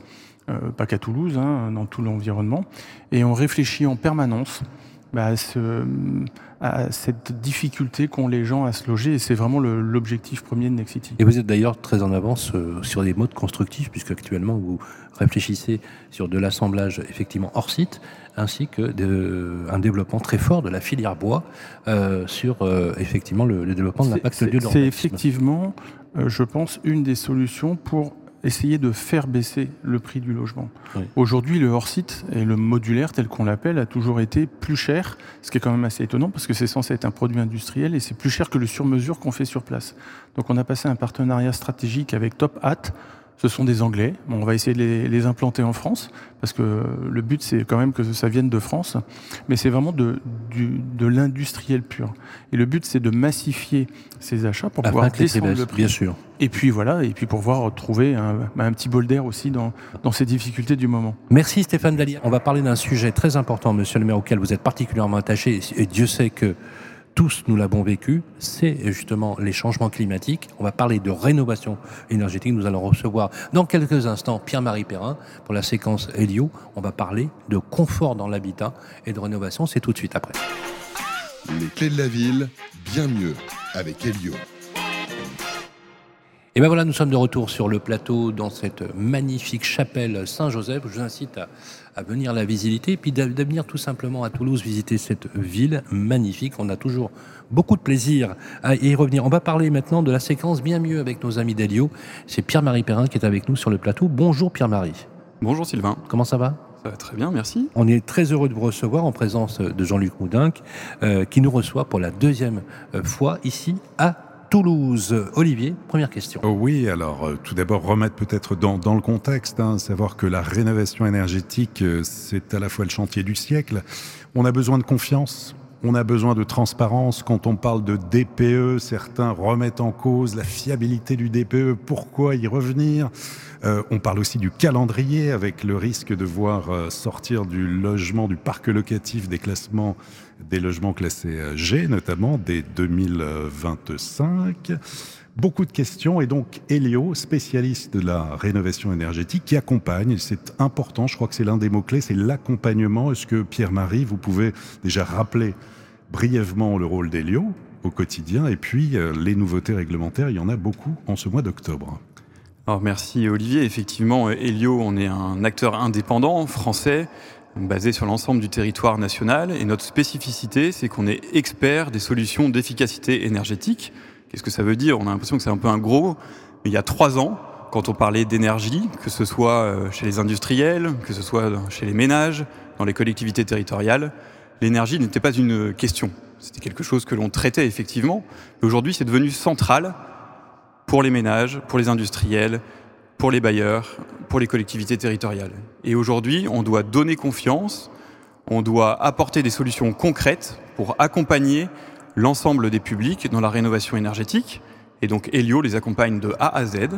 euh, pas qu'à Toulouse, hein, dans tout l'environnement. Et on réfléchit en permanence bah, à, ce, à, cette difficulté qu'ont les gens à se loger. Et c'est vraiment l'objectif premier de Nexity. Et vous êtes d'ailleurs très en avance euh, sur des modes constructifs, puisque actuellement vous réfléchissez sur de l'assemblage effectivement hors site, ainsi que de, un développement très fort de la filière bois euh, sur euh, effectivement le, le, développement de l'impact lieu C'est effectivement, euh, je pense, une des solutions pour essayer de faire baisser le prix du logement. Oui. Aujourd'hui, le hors-site et le modulaire, tel qu'on l'appelle, a toujours été plus cher, ce qui est quand même assez étonnant parce que c'est censé être un produit industriel et c'est plus cher que le sur-mesure qu'on fait sur place. Donc on a passé un partenariat stratégique avec Top Hat ce sont des Anglais. Bon, on va essayer de les, les, implanter en France, parce que le but, c'est quand même que ça vienne de France. Mais c'est vraiment de, du, de l'industriel pur. Et le but, c'est de massifier ces achats pour pouvoir descendre le prix. Bien sûr. Et puis voilà, et puis pour pouvoir trouver un, un petit bol d'air aussi dans, dans ces difficultés du moment. Merci Stéphane Dallier. On va parler d'un sujet très important, monsieur le maire, auquel vous êtes particulièrement attaché. Et Dieu sait que tous nous l'avons vécu, c'est justement les changements climatiques. On va parler de rénovation énergétique. Nous allons recevoir dans quelques instants Pierre-Marie Perrin pour la séquence Helio. On va parler de confort dans l'habitat et de rénovation. C'est tout de suite après. Les clés de la ville, bien mieux avec Helio. Et ben voilà, nous sommes de retour sur le plateau dans cette magnifique chapelle Saint-Joseph. Je vous incite à, à, venir la visiter et puis de venir tout simplement à Toulouse visiter cette ville magnifique. On a toujours beaucoup de plaisir à y revenir. On va parler maintenant de la séquence bien mieux avec nos amis d'Elio. C'est Pierre-Marie Perrin qui est avec nous sur le plateau. Bonjour Pierre-Marie. Bonjour Sylvain. Comment ça va? Ça va très bien, merci. On est très heureux de vous recevoir en présence de Jean-Luc Moudinque, euh, qui nous reçoit pour la deuxième euh, fois ici à Toulouse. Olivier, première question. Oh oui, alors euh, tout d'abord remettre peut-être dans, le contexte, hein, savoir que la rénovation énergétique, euh, c'est à la fois le chantier du siècle. On a besoin de confiance. On a besoin de transparence. Quand on parle de DPE, certains remettent en cause la fiabilité du DPE. Pourquoi y revenir? Euh, On parle aussi du calendrier avec le risque de voir sortir du logement, du parc locatif des classements des logements classés G, notamment dès 2025. Beaucoup de questions et donc Elio, spécialiste de la rénovation énergétique, qui accompagne, c'est important, je crois que c'est l'un des mots-clés, c'est l'accompagnement. Est-ce que Pierre-Marie, vous pouvez déjà rappeler brièvement le rôle d'Elio au quotidien? Et puis euh, les nouveautés réglementaires, il y en a beaucoup en ce mois d'octobre. Alors merci Olivier, effectivement Elio, on est un acteur indépendant français basé sur l'ensemble du territoire national et notre spécificité, c'est qu'on est expert des solutions d'efficacité énergétique Qu'est-ce que ça veut dire? On a l'impression que c'est un peu un gros. Mais il y a trois ans, quand on parlait d'énergie, que ce soit euh, chez les industriels, que ce soit chez les ménages, dans les collectivités territoriales, l'énergie n'était pas une question. C'était quelque chose que l'on traitait effectivement. Mais aujourd'hui, c'est devenu central pour les ménages, pour les industriels, pour les bailleurs, pour les collectivités territoriales. Et aujourd'hui, on doit donner confiance, on doit apporter des solutions concrètes pour accompagner l'ensemble des publics dans la rénovation énergétique. Et donc Helio les accompagne de A à Z,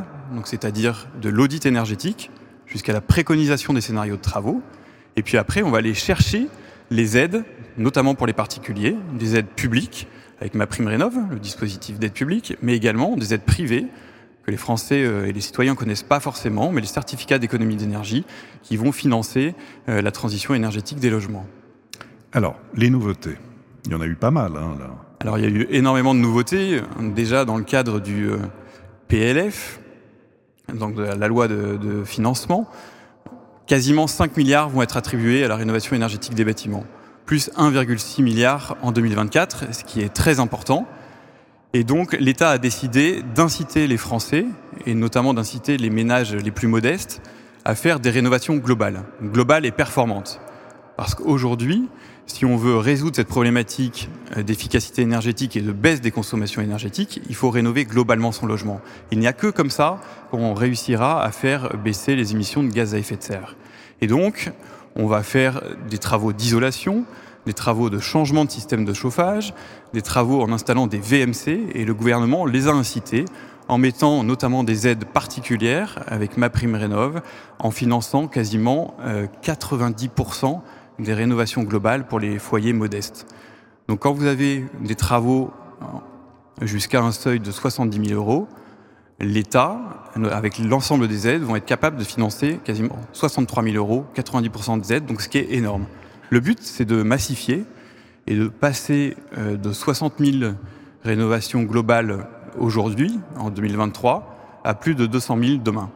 c'est-à-dire de l'audit énergétique jusqu'à la préconisation des scénarios de travaux. Et puis après, on va aller chercher les aides, notamment pour les particuliers, des aides publiques avec ma prime rénov, le dispositif d'aide publique, mais également des aides privées que les Français euh, et les citoyens connaissent pas forcément, mais les certificats d'économie d'énergie qui vont financer euh, la transition énergétique des logements. Alors, les nouveautés, il y en a eu pas mal. Hein, là. Alors, il y a eu énormément de nouveautés, déjà dans le cadre du euh, PLF, donc de la loi de, de financement. Quasiment 5 milliards vont être attribués à la rénovation énergétique des bâtiments, plus 1,6 milliard en 2024, ce qui est très important. Et donc l'État a décidé d'inciter les Français, et notamment d'inciter les ménages les plus modestes, à faire des rénovations globales, globales et performantes. Parce qu'aujourd'hui, si on veut résoudre cette problématique euh, d'efficacité énergétique et de baisse des consommations énergétiques, il faut rénover globalement son logement. Il n'y a que comme ça qu'on réussira à faire baisser les émissions de gaz à effet de serre. Et donc, on va faire des travaux d'isolation, des travaux de changement de système de chauffage, des travaux en installant des VMC, et le gouvernement les a incités en mettant notamment des aides particulières avec ma en finançant quasiment 90% euh, des rénovations globales pour les foyers modestes. Donc quand vous avez des travaux jusqu'à un seuil de 70 000 euros, l'État, avec l'ensemble des aides, vont être capables de financer quasiment 63 000 euros, 90% des aides, donc ce qui est énorme. Le but, c'est de massifier et de passer euh, de 60 000 rénovations globales aujourd'hui, en 2023, à plus de 200 000 demain.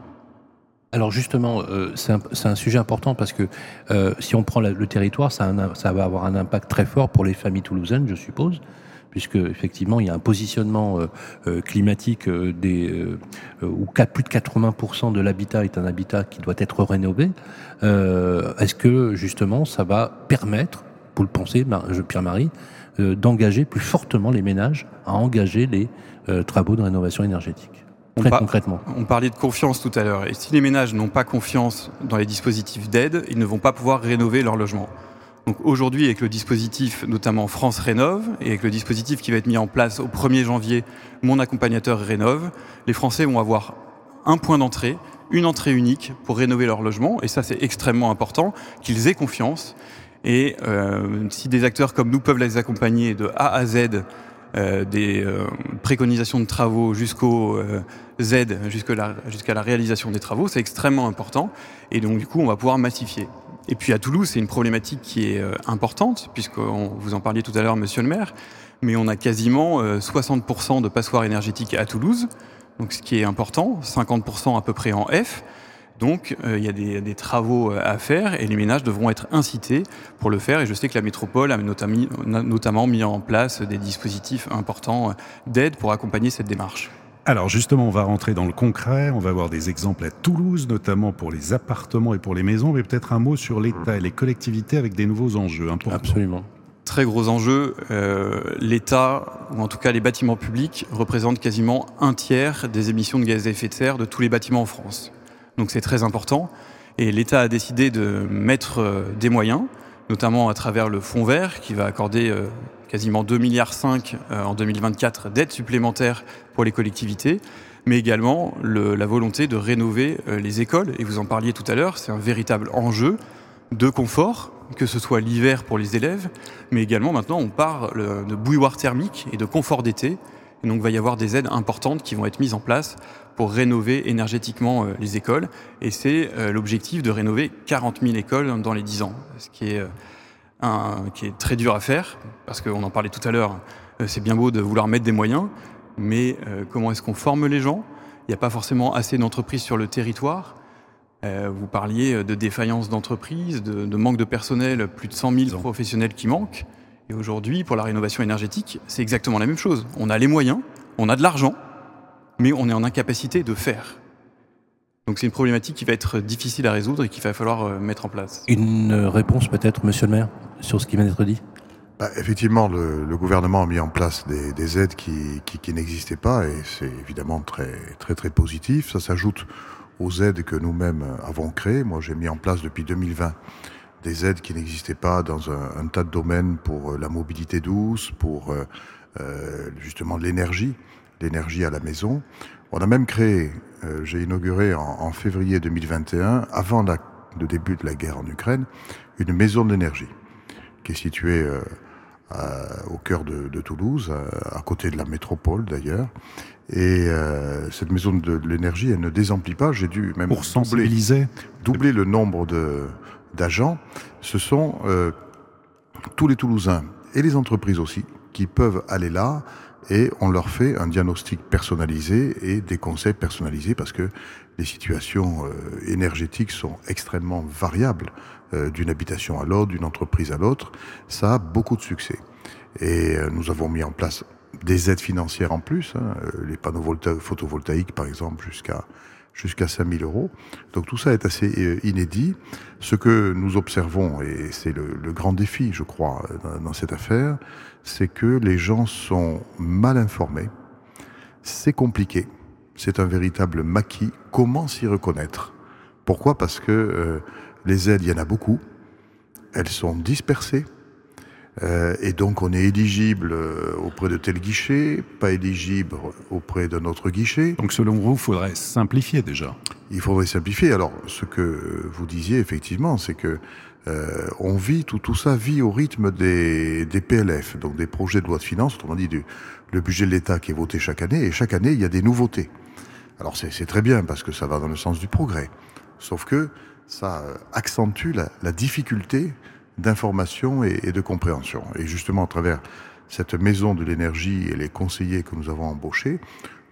Alors justement, euh, c'est un, sujet important parce que euh, si on prend le territoire, ça, ça, va avoir un impact très fort pour les familles toulousaines, je suppose, puisque effectivement il y a un positionnement climatique des où plus de 80% de l'habitat est un habitat qui doit être rénové. Est-ce que justement ça va permettre vous le pensez, Pierre-Marie, euh, d'engager plus fortement les ménages à engager les euh, travaux de rénovation énergétique? Très concrètement. On parlait de confiance tout à l'heure. Et si les ménages n'ont pas confiance dans les dispositifs d'aide, ils ne vont pas pouvoir rénover leur logement. Donc aujourd'hui, avec le dispositif notamment France Rénove et avec le dispositif qui va être mis en place au 1er janvier, Mon accompagnateur Rénove, les Français vont avoir un point d'entrée, une entrée unique pour rénover leur logement. Et ça, c'est extrêmement important qu'ils aient confiance et euh, si des acteurs comme nous peuvent les accompagner de A à Z, euh, des euh, préconisations de travaux jusqu'au Z, jusqu'à la réalisation des travaux, c'est extrêmement important. Et donc du coup, on va pouvoir massifier. Et puis à Toulouse, c'est une problématique qui est euh, importante, puisque vous en parliez tout à l'heure, monsieur le maire, mais on a quasiment 60% de passoires énergétiques à Toulouse, donc ce qui est important, 50% à peu près en F. Donc euh, il y a des, travaux euh, à faire et les ménages devront être incités pour le faire. Et je sais que la métropole a notamment mis en place des dispositifs importants euh, d'aide pour accompagner cette démarche. Alors justement, on va rentrer dans le concret, on va voir des exemples à Toulouse, notamment pour les appartements et pour les maisons, mais peut-être un mot sur l'État et les collectivités avec des nouveaux enjeux importants. Absolument. Très gros enjeu, l'État, ou en tout cas les bâtiments publics, représentent quasiment un tiers des émissions de gaz à effet de serre de tous les bâtiments en France donc c'est très important. Et l'État a décidé de mettre euh, des moyens, notamment à travers le Fonds vert, qui va accorder euh, quasiment 2,5 milliards euh, en 2024 d'aides supplémentaires pour les collectivités, mais également la volonté de rénover les écoles. Et vous en parliez tout à l'heure, c'est un véritable enjeu de confort, que ce soit l'hiver pour les élèves, mais également maintenant on parle de bouilloire thermique et de confort d'été. Et donc il va y avoir des aides importantes qui vont être mises en place pour rénover énergétiquement euh, les écoles. Et c'est euh, l'objectif de rénover 40 000 écoles dans les 10 ans, ce qui est, euh, un, qui est très dur à faire, parce qu'on en parlait tout à l'heure, c'est bien beau de vouloir mettre des moyens, mais comment est-ce qu'on forme les gens? Il n'y a pas forcément assez d'entreprises sur le territoire. vous parliez de défaillance d'entreprises, de, de, manque de personnel, plus de 100 000 professionnels qui manquent. Et aujourd'hui, pour la rénovation énergétique, c'est exactement la même chose. On a les moyens, on a de l'argent, mais on est en incapacité de faire. Donc c'est une problématique qui va être difficile à résoudre et qu'il va falloir euh, mettre en place. Une réponse peut-être, monsieur le maire, sur ce qui vient d'être dit? Bah, Effectivement, le, le, gouvernement a mis en place des, des aides qui, qui, qui n'existaient pas et c'est évidemment très, très, très positif. Ça s'ajoute aux aides que nous-mêmes avons créées. Moi, j'ai mis en place depuis 2020 des aides qui n'existaient pas dans un, un, tas de domaines pour la mobilité douce, pour euh, justement l'énergie, l'énergie à la maison. On a même créé, euh, j'ai inauguré en, en, février 2021, avant la, le début de la guerre en Ukraine, une maison de l'énergie qui est située euh, à, au cœur de, de Toulouse, à, à, côté de la métropole d'ailleurs. Et euh, cette maison de, de l'énergie, elle ne désemplit pas. J'ai dû même pour doubler, doubler le nombre de d'agents. Ce sont euh, tous les Toulousains et les entreprises aussi qui peuvent aller là et on leur fait un diagnostic personnalisé et des conseils personnalisés parce que les situations euh, énergétiques sont extrêmement variables euh, d'une habitation à l'autre, d'une entreprise à l'autre. Ça a beaucoup de succès. Et euh, nous avons mis en place des aides financières en plus, hein, les panneaux photovoltaïques par exemple jusqu'à jusqu'à 5000 euros. Donc tout ça est assez inédit. Ce que nous observons, et c'est le, grand défi, je crois, dans cette affaire, c'est que les gens sont mal informés. C'est compliqué. C'est un véritable maquis. Comment s'y reconnaître? Pourquoi? Parce que euh, les aides, il y en a beaucoup. Elles sont dispersées. Euh, et donc on est éligible euh, auprès de tel guichet, pas éligible auprès d'un autre guichet. Donc selon vous, il faudrait simplifier déjà? Il faudrait simplifier. Alors ce que vous disiez effectivement, c'est que euh, on vit, tout, ça vit au rythme des, PLF, donc des projets de loi de finances, autrement dit du, le budget de l'État qui est voté chaque année, et chaque année il y a des nouveautés. Alors c'est très bien parce que ça va dans le sens du progrès, sauf que ça accentue la, difficulté d'information et de compréhension. Et justement à travers cette maison de l'énergie et les conseillers que nous avons embauchés,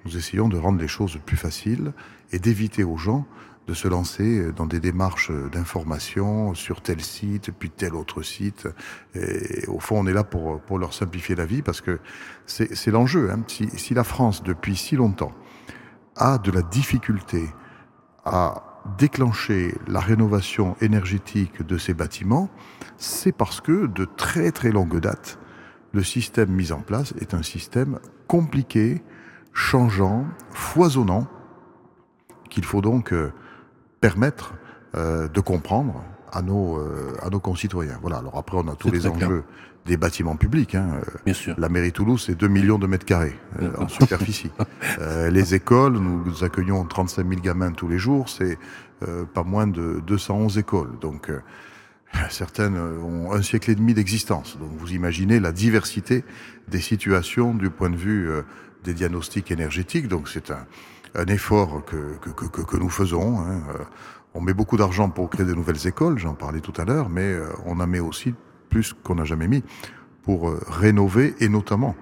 nous essayons de rendre les choses plus faciles et d'éviter aux gens de se lancer dans des démarches d'information sur tel site, puis tel autre site. Et au fond, on est là pour, pour leur simplifier la vie parce que c'est l'enjeu. Hein. Si, si la France, depuis si longtemps, a de la difficulté à déclencher la rénovation énergétique de ces bâtiments, c'est parce que de très très longue date, le système mis en place est un système compliqué, changeant, foisonnant, qu'il faut donc euh, permettre euh, de comprendre à nos, euh, à nos concitoyens. Voilà. Alors après, on a tous les enjeux clair. des bâtiments publics. Hein. Bien sûr. La mairie Toulouse, c'est 2 millions de mètres carrés euh, en superficie. <laughs> euh, les écoles, nous accueillons 35 000 gamins tous les jours, c'est euh, pas moins de 211 écoles. Donc euh, <laughs> certaines ont un siècle et demi d'existence. Donc vous imaginez la diversité des situations du point de vue euh, des diagnostics énergétiques. Donc c'est un, un effort que, que, nous faisons. Hein. On met beaucoup d'argent pour créer de nouvelles écoles, j'en parlais tout à l'heure, mais on en met aussi plus qu'on n'a jamais mis pour rénover et notamment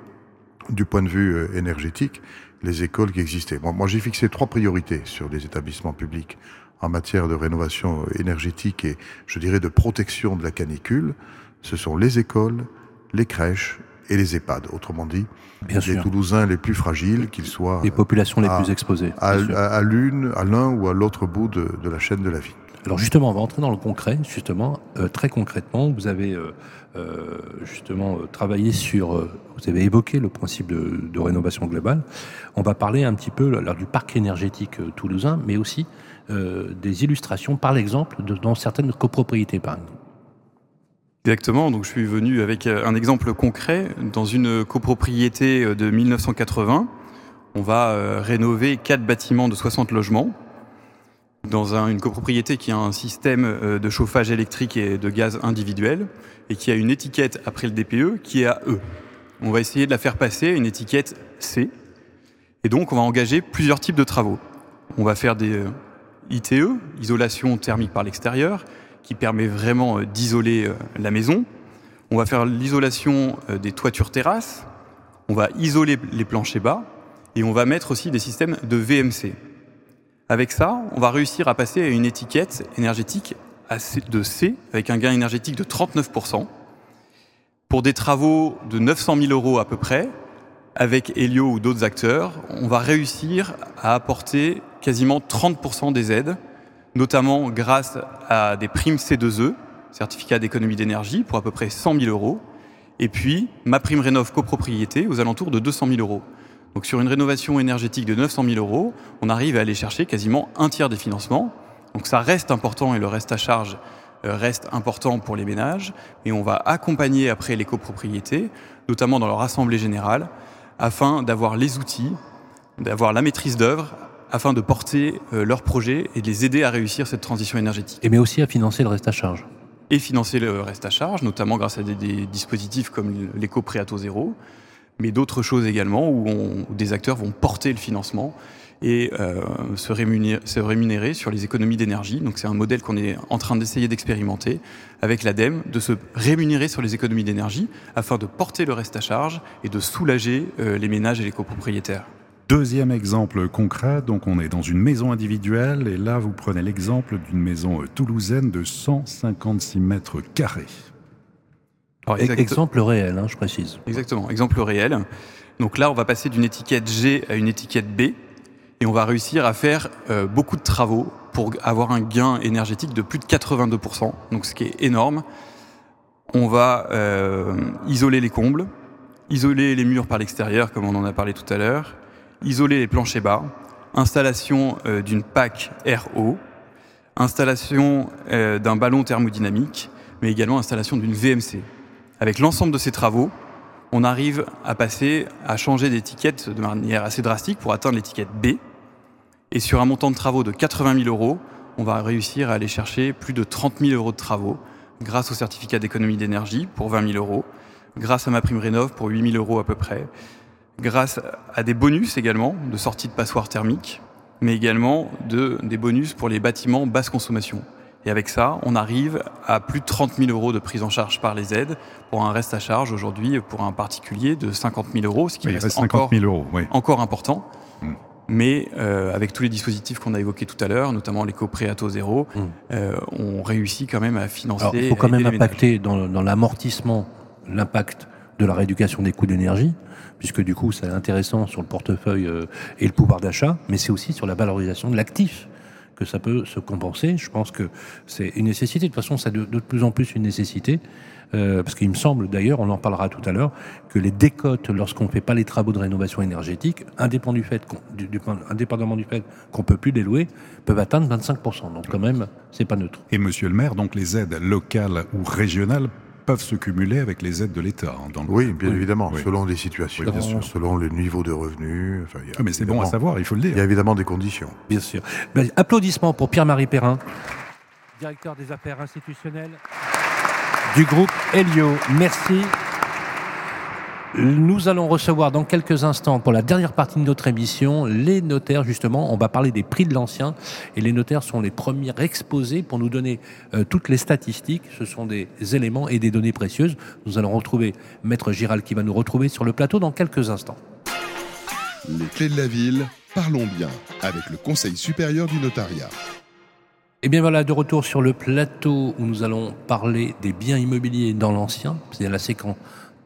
du point de vue énergétique les écoles qui existaient. Moi j'ai fixé trois priorités sur les établissements publics en matière de rénovation énergétique et je dirais de protection de la canicule. Ce sont les écoles, les crèches et les EHPAD. Autrement dit, Bien les sûr. Toulousains les plus fragiles, qu'ils soient les populations les plus exposées. à, l'une, à l'un ou à l'autre bout de, de, la chaîne de la vie. Alors justement, on va entrer dans le concret. Justement, euh, très concrètement, vous avez euh, euh, justement travaillé sur, vous avez évoqué le principe de, de, rénovation globale. On va parler un petit peu là, du parc énergétique toulousain, mais aussi des illustrations, par l'exemple, dans certaines copropriétés, par exemple. Exactement, donc je suis venu avec un exemple concret. Dans une copropriété de 1980, on va rénover quatre bâtiments de 60 logements. Dans un, une copropriété qui a un système de chauffage électrique et de gaz individuel et qui a une étiquette après le DPE qui est à E. On va essayer de la faire passer à une étiquette C. Et donc on va engager plusieurs types de travaux. On va faire des ITE, isolation thermique par l'extérieur, qui permet vraiment d'isoler la maison. On va faire l'isolation des toitures terrasses, on va isoler les planchers bas et on va mettre aussi des systèmes de VMC. Avec ça, on va réussir à passer à une étiquette énergétique de C avec un gain énergétique de 39%. Pour des travaux de 900 000 euros à peu près, avec Helio ou d'autres acteurs, on va réussir à apporter quasiment 30% des aides notamment grâce à des primes C2E, certificat d'économie d'énergie, pour à peu près 100 000 euros, Et puis, ma prime rénov copropriété aux alentours de 200 000 euros. Donc sur une rénovation énergétique de 900 000 euros, on arrive à aller chercher quasiment un tiers des financements. Donc ça reste important et le reste à charge euh, reste important pour les ménages. Et on va accompagner après les copropriétés, notamment dans leur assemblée générale, afin d'avoir les outils, d'avoir la maîtrise d'œuvre, afin de porter euh, leurs projets et de les aider à réussir cette transition énergétique. Et mais aussi à financer le reste à charge. Et financer le reste à charge, notamment grâce à des, des dispositifs comme l'éco-prêt à taux zéro, mais d'autres choses également où, on, où, des acteurs vont porter le financement et euh, se, rémunérer, se, rémunérer, sur les économies d'énergie. Donc c'est un modèle qu'on est en train d'essayer d'expérimenter avec l'ADEME, de se rémunérer sur les économies d'énergie afin de porter le reste à charge et de soulager euh, les ménages et les copropriétaires. Deuxième exemple concret, donc on est dans une maison individuelle et là vous prenez l'exemple d'une maison toulousaine de 156 mètres carrés. Alors, exact... Exemple réel, hein, je précise. Exactement, exemple réel. Donc là, on va passer d'une étiquette G à une étiquette B et on va réussir à faire euh, beaucoup de travaux pour avoir un gain énergétique de plus de 82%, donc ce qui est énorme. On va euh, isoler les combles, isoler les murs par l'extérieur, comme on en a parlé tout à l'heure, isoler les planchers bas, installation euh, d'une PAC RO, installation euh, d'un ballon thermodynamique, mais également installation d'une VMC. Avec l'ensemble de ces travaux, on arrive à passer à changer d'étiquette de manière assez drastique pour atteindre l'étiquette B. Et sur un montant de travaux de 80 000 euros, on va réussir à aller chercher plus de 30 000 euros de travaux grâce au certificat d'économie d'énergie pour 20 000 euros, grâce à ma prime rénov pour 8 000 euros à peu près, grâce à des bonus également de sortie de passoire thermique, mais également de, des bonus pour les bâtiments basse consommation. Et avec ça, on arrive à plus de 30 000 euros de prise en charge par les aides pour un reste à charge aujourd'hui pour un particulier de 50 000 euros, ce qui oui, reste, reste encore, 50 000 euros, oui. encore important. Mm. Mais euh, avec tous les dispositifs qu'on a évoqués tout à l'heure, notamment l'éco-prêt à taux zéro, mm. euh, on réussit quand même à financer. Alors, il faut quand même impacter dans, dans l'amortissement l'impact de la rééducation des coûts d'énergie, puisque du coup c'est intéressant sur le portefeuille euh, et le pouvoir d'achat, mais c'est aussi sur la valorisation de l'actif que ça peut se compenser. Je pense que c'est une nécessité. De toute façon, c'est de, plus en plus une nécessité. Euh, parce qu'il me semble d'ailleurs, on en parlera tout à l'heure, que les décotes, lorsqu'on ne fait pas les travaux de rénovation énergétique, indépendamment du fait qu'on, du, peut plus les louer, peuvent atteindre 25%. Donc quand même, c'est pas neutre. Et Monsieur le Maire, donc les aides locales ou régionales peuvent se cumuler avec les aides de l'État. Hein, le oui, bien oui. évidemment, oui. selon les situations, oui, selon le niveau de revenus. Enfin, y a, mais c'est bon à savoir, il faut le dire. Il y a évidemment des conditions. Bien sûr. Ben, applaudissements pour Pierre-Marie Perrin, directeur des affaires institutionnelles du groupe Helio. Merci. Nous allons recevoir dans quelques instants, pour la dernière partie de notre émission, les notaires, justement. On va parler des prix de l'ancien. Et les notaires sont les premiers exposés pour nous donner euh, toutes les statistiques. Ce sont des éléments et des données précieuses. Nous allons retrouver Maître Giral qui va nous retrouver sur le plateau dans quelques instants. Les clés de la ville, parlons bien, avec le Conseil supérieur du notariat. Et bien voilà, de retour sur le plateau où nous allons parler des biens immobiliers dans l'ancien. C'est la séquence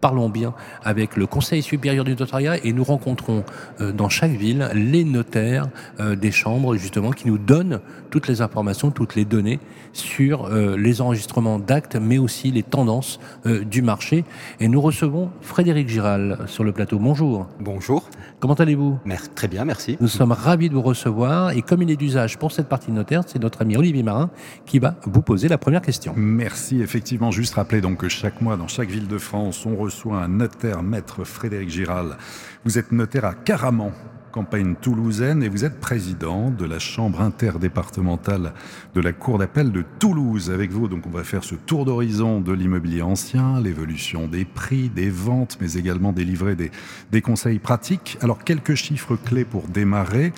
Parlons bien avec le Conseil supérieur du notariat et nous rencontrons euh, dans chaque ville les notaires euh, des chambres justement qui nous donnent toutes les informations, toutes les données sur euh, les enregistrements d'actes mais aussi les tendances euh, du marché. Et nous recevons Frédéric Giral sur le plateau. Bonjour. Bonjour. Comment allez-vous? Très bien, merci. Nous sommes ravis de vous recevoir et comme il est d'usage pour cette partie notaire, c'est notre ami Olivier Marin qui va vous poser la première question. Merci. Effectivement, juste rappeler donc que chaque mois dans chaque ville de France, on reçoit un notaire, maître Frédéric Giral. Vous êtes notaire à Caraman, campagne toulousaine, et vous êtes président de la Chambre interdépartementale de la Cour d'appel de Toulouse. Avec vous, donc, on va faire ce tour d'horizon de l'immobilier ancien, l'évolution des prix, des ventes, mais également délivrer des, des conseils pratiques. Alors, quelques chiffres clés pour démarrer.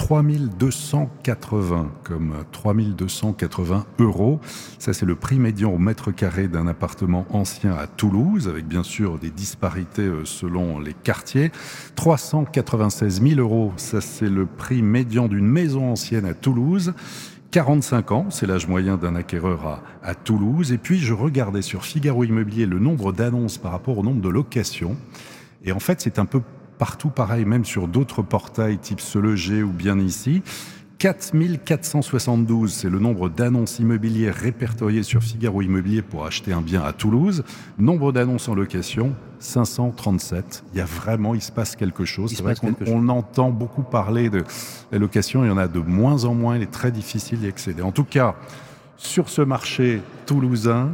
3280 comme 3280 euros. Ça, c'est le prix médian au mètre carré d'un appartement ancien à Toulouse, avec bien sûr des disparités selon les quartiers. 396 000 euros, ça, c'est le prix médian d'une maison ancienne à Toulouse. 45 ans, c'est l'âge moyen d'un acquéreur à, à, Toulouse. Et puis, je regardais sur Figaro Immobilier le nombre d'annonces par rapport au nombre de locations. Et en fait, c'est un peu partout pareil, même sur d'autres portails type Se Loger ou bien ici. 4472, c'est le nombre d'annonces immobilières répertoriées sur Figaro Immobilier pour acheter un bien à Toulouse. Nombre d'annonces en location, 537. Il y a vraiment, il se passe quelque chose. C'est vrai qu'on on entend beaucoup parler de la location. Il y en a de moins en moins. Il est très difficile d'y accéder. En tout cas, sur ce marché toulousain,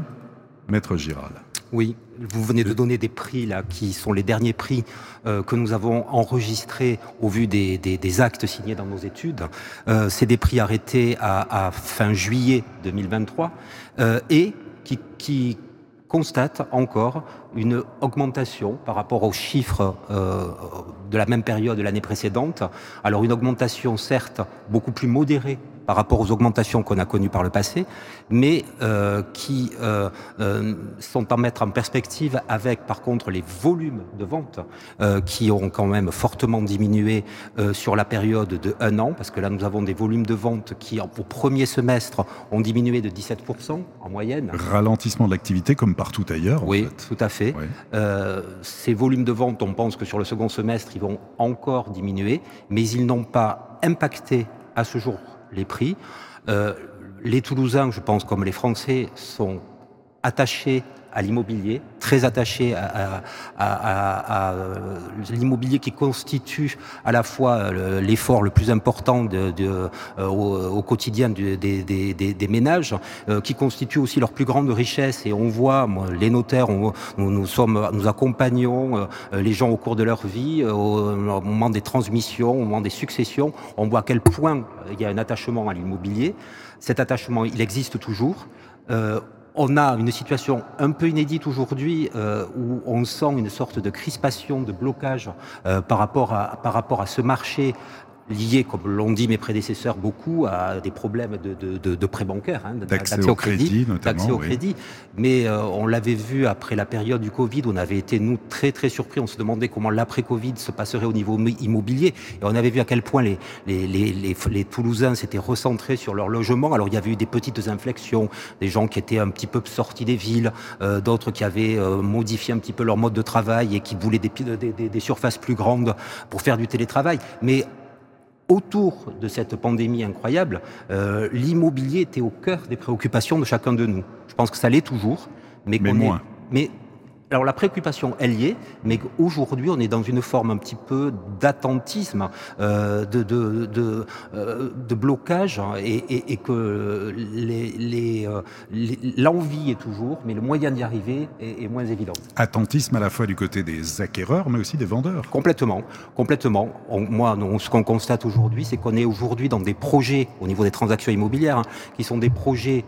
Maître Giral. Oui, vous venez de donner des prix là, qui sont les derniers prix euh, que nous avons enregistrés au vu des, actes signés dans nos études. Euh, c'est des prix arrêtés à, fin juillet 2023 euh, et qui, qui constatent encore une augmentation par rapport aux chiffres de la même période de l'année précédente. Alors une augmentation certes beaucoup plus modérée par rapport aux augmentations qu'on a connues par le passé, mais euh, qui euh, euh, sont à mettre en perspective avec, par contre, les volumes de vente qui ont quand même fortement diminué sur la période de un an, parce que là, nous avons des volumes de vente qui, au premier semestre, ont diminué de 17% en moyenne. Ralentissement de l'activité comme partout ailleurs. Oui, tout à fait. ces volumes de vente, on pense que sur le second semestre, ils vont encore diminuer, mais ils n'ont pas impacté à ce jour les prix. Euh, les Toulousains, je pense, comme les Français, sont attachés à l'immobilier, très attaché à, l'immobilier qui constitue à la fois euh, l'effort le plus important de, euh, au, quotidien des, des, ménages, euh, qui constitue aussi leur plus grande richesse. Et on voit, les notaires, nous, sommes, nous accompagnons les gens au cours de leur vie, au, moment des transmissions, au moment des successions. On voit à quel point il y a un attachement à l'immobilier. Cet attachement, il existe toujours on a une situation un peu inédite aujourd'hui euh, où on sent une sorte de crispation, de blocage euh, par, rapport à, par rapport à ce marché lié, comme l'ont dit mes prédécesseurs, beaucoup à des problèmes de, de, de, prêts bancaires, hein, d'accès au crédit, d'accès au crédit. Mais euh, on l'avait vu après la période du Covid, on avait été nous très très surpris. On se demandait comment l'après-Covid se passerait au niveau immobilier, et on avait vu à quel point les les, les, les, les Toulousains s'étaient recentrés sur leur logement. Alors il y avait eu des petites inflexions, des gens qui étaient un petit peu sortis des villes, euh, d'autres qui avaient euh, modifié un petit peu leur mode de travail et qui voulaient des, des, des, des surfaces plus grandes pour faire du télétravail. Mais autour de cette pandémie incroyable, euh, l'immobilier était au cœur des préoccupations de chacun de nous. Je pense que ça l'est toujours, mais, mais moins. mais alors la préoccupation, elle y est, mais aujourd'hui on est dans une forme un petit peu d'attentisme, euh, de, de, de, euh, de, blocage, hein, et, et, et, que euh, l'envie les, est toujours, mais le moyen d'y arriver est, est, moins évident. Attentisme à la fois du côté des acquéreurs, mais aussi des vendeurs. Complètement, complètement. moi, ce qu'on constate aujourd'hui, c'est qu'on est aujourd'hui dans des projets au niveau des transactions immobilières, hein, qui sont des projets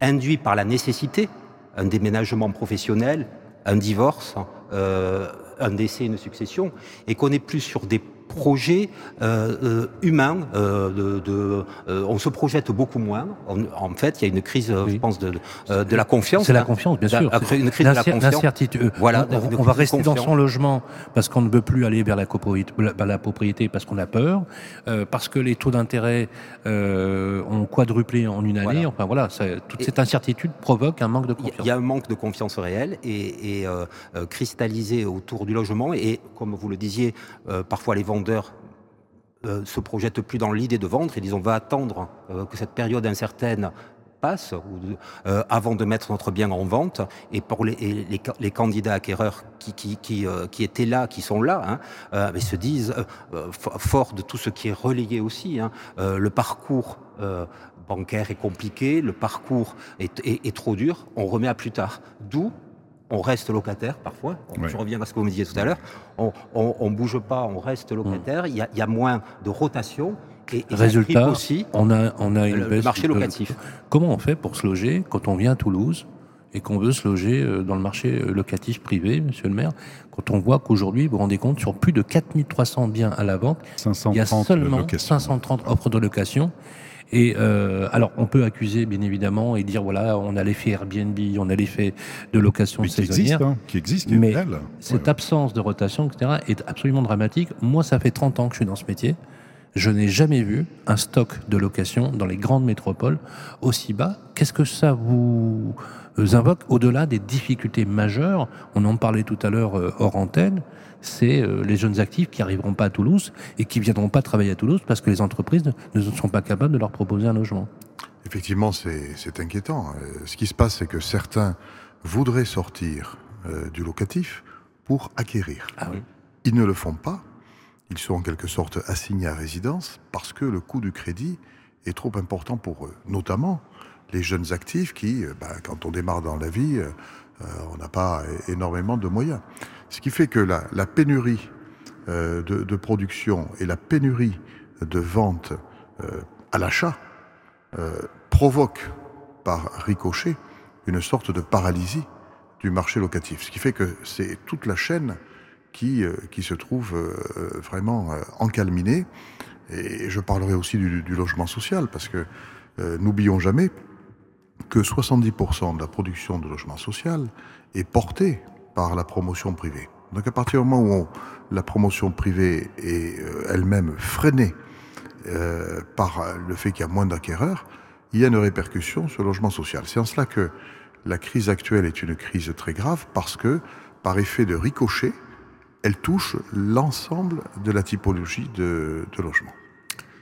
induits par la nécessité, un déménagement professionnel, un divorce, euh, un décès, une succession, et qu'on est plus sur des projets euh, euh, humains. Euh, de, de on se projette beaucoup moins. en fait, il y a une crise, je pense, de, de la confiance. C'est la confiance, bien sûr. Une crise de la confiance. L'incertitude. Voilà. On, va rester dans son logement parce qu'on ne veut plus aller vers la propriété parce qu'on a peur, parce que les taux d'intérêt ont quadruplé en une année. Enfin voilà, toute cette incertitude provoque un manque de confiance. Il y a un manque de confiance réelle et, et cristallisé autour du logement. Et comme vous le disiez, parfois les euh, se projettent plus dans l'idée de vendre et disent on va attendre euh, que cette période incertaine passe euh, avant de mettre notre bien en vente. Et pour les, candidats acquéreurs qui, étaient là, qui sont là, hein, se disent, fort de tout ce qui est relayé aussi, hein, le parcours bancaire est compliqué, le parcours est trop dur, on remet à plus tard. D'où on reste locataire parfois. Je reviens à ce que vous me disiez tout à l'heure. On, on, bouge pas, on reste locataire. Il, y a, moins de rotation. Et, Résultat, aussi on a, on a une le, marché locatif. comment on fait pour se loger quand on vient à Toulouse et qu'on veut se loger euh, dans le marché euh, locatif privé, monsieur le maire, quand on voit qu'aujourd'hui, vous vous rendez compte, sur plus de 4300 biens à la vente, il y a seulement 530 offres de location et euh, alors, on peut accuser, bien évidemment, et dire voilà, on a l'effet Airbnb, on a l'effet de location mais saisonnière, qui existe, hein, qui existe, mais cette absence de rotation, etc., est absolument dramatique. Moi, ça fait 30 ans que je suis dans ce métier. Je n'ai jamais vu un stock de location dans les grandes métropoles aussi bas. Qu'est-ce que ça vous invoquent, au-delà des difficultés majeures, on en parlait tout à l'heure hors antenne, c'est les jeunes actifs qui arriveront pas à Toulouse et qui viendront pas travailler à Toulouse parce que les entreprises ne sont pas capables de leur proposer un logement. Effectivement, c'est inquiétant. Ce qui se passe, c'est que certains voudraient sortir du locatif pour acquérir. Ah oui. Ils ne le font pas. Ils sont en quelque sorte assignés à résidence parce que le coût du crédit est trop important pour eux. Notamment les jeunes actifs qui, euh, bah, quand on démarre dans la vie, euh, euh, on n'a pas énormément de moyens. Ce qui fait que la, pénurie de, de, production et la pénurie de vente à l'achat provoque par ricochet une sorte de paralysie du marché locatif. Ce qui fait que c'est toute la chaîne qui, qui se trouve vraiment encalminée. Et je parlerai aussi du, du logement social, parce que n'oublions jamais que 70% de la production de logement social est portée par la promotion privée. Donc à partir du moment où la promotion privée est euh, elle-même freinée euh, par le fait qu'il y a moins d'acquéreurs, il y a une répercussion sur le logement social. C'est en cela que la crise actuelle est une crise très grave parce que, par effet de ricochet, elle touche l'ensemble de la typologie de, de logement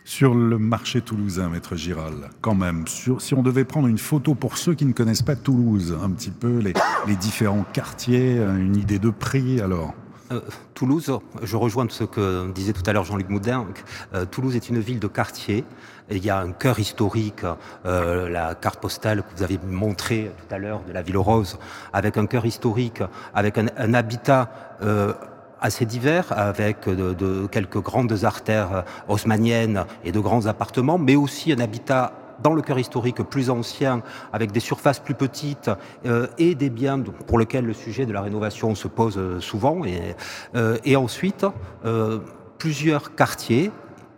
sur le marché toulousain, maître Giral, quand même. Si on devait prendre une photo pour ceux qui ne connaissent pas Toulouse, un petit peu les, différents quartiers, une idée de prix alors euh, Toulouse, je rejoins ce que disait tout à l'heure Jean-Luc Moudin. Euh, Toulouse est une ville de quartier. Il y a un cœur historique, euh, la carte postale que vous avez montrée tout à l'heure de la ville rose, avec un cœur historique, avec un, habitat euh, assez divers, avec de, quelques grandes artères haussmanniennes et de grands appartements, mais aussi un habitat dans le cœur historique plus ancien, avec des surfaces plus petites euh, et des biens pour lesquels le sujet de la rénovation se pose souvent. Et, euh, ensuite, euh, plusieurs quartiers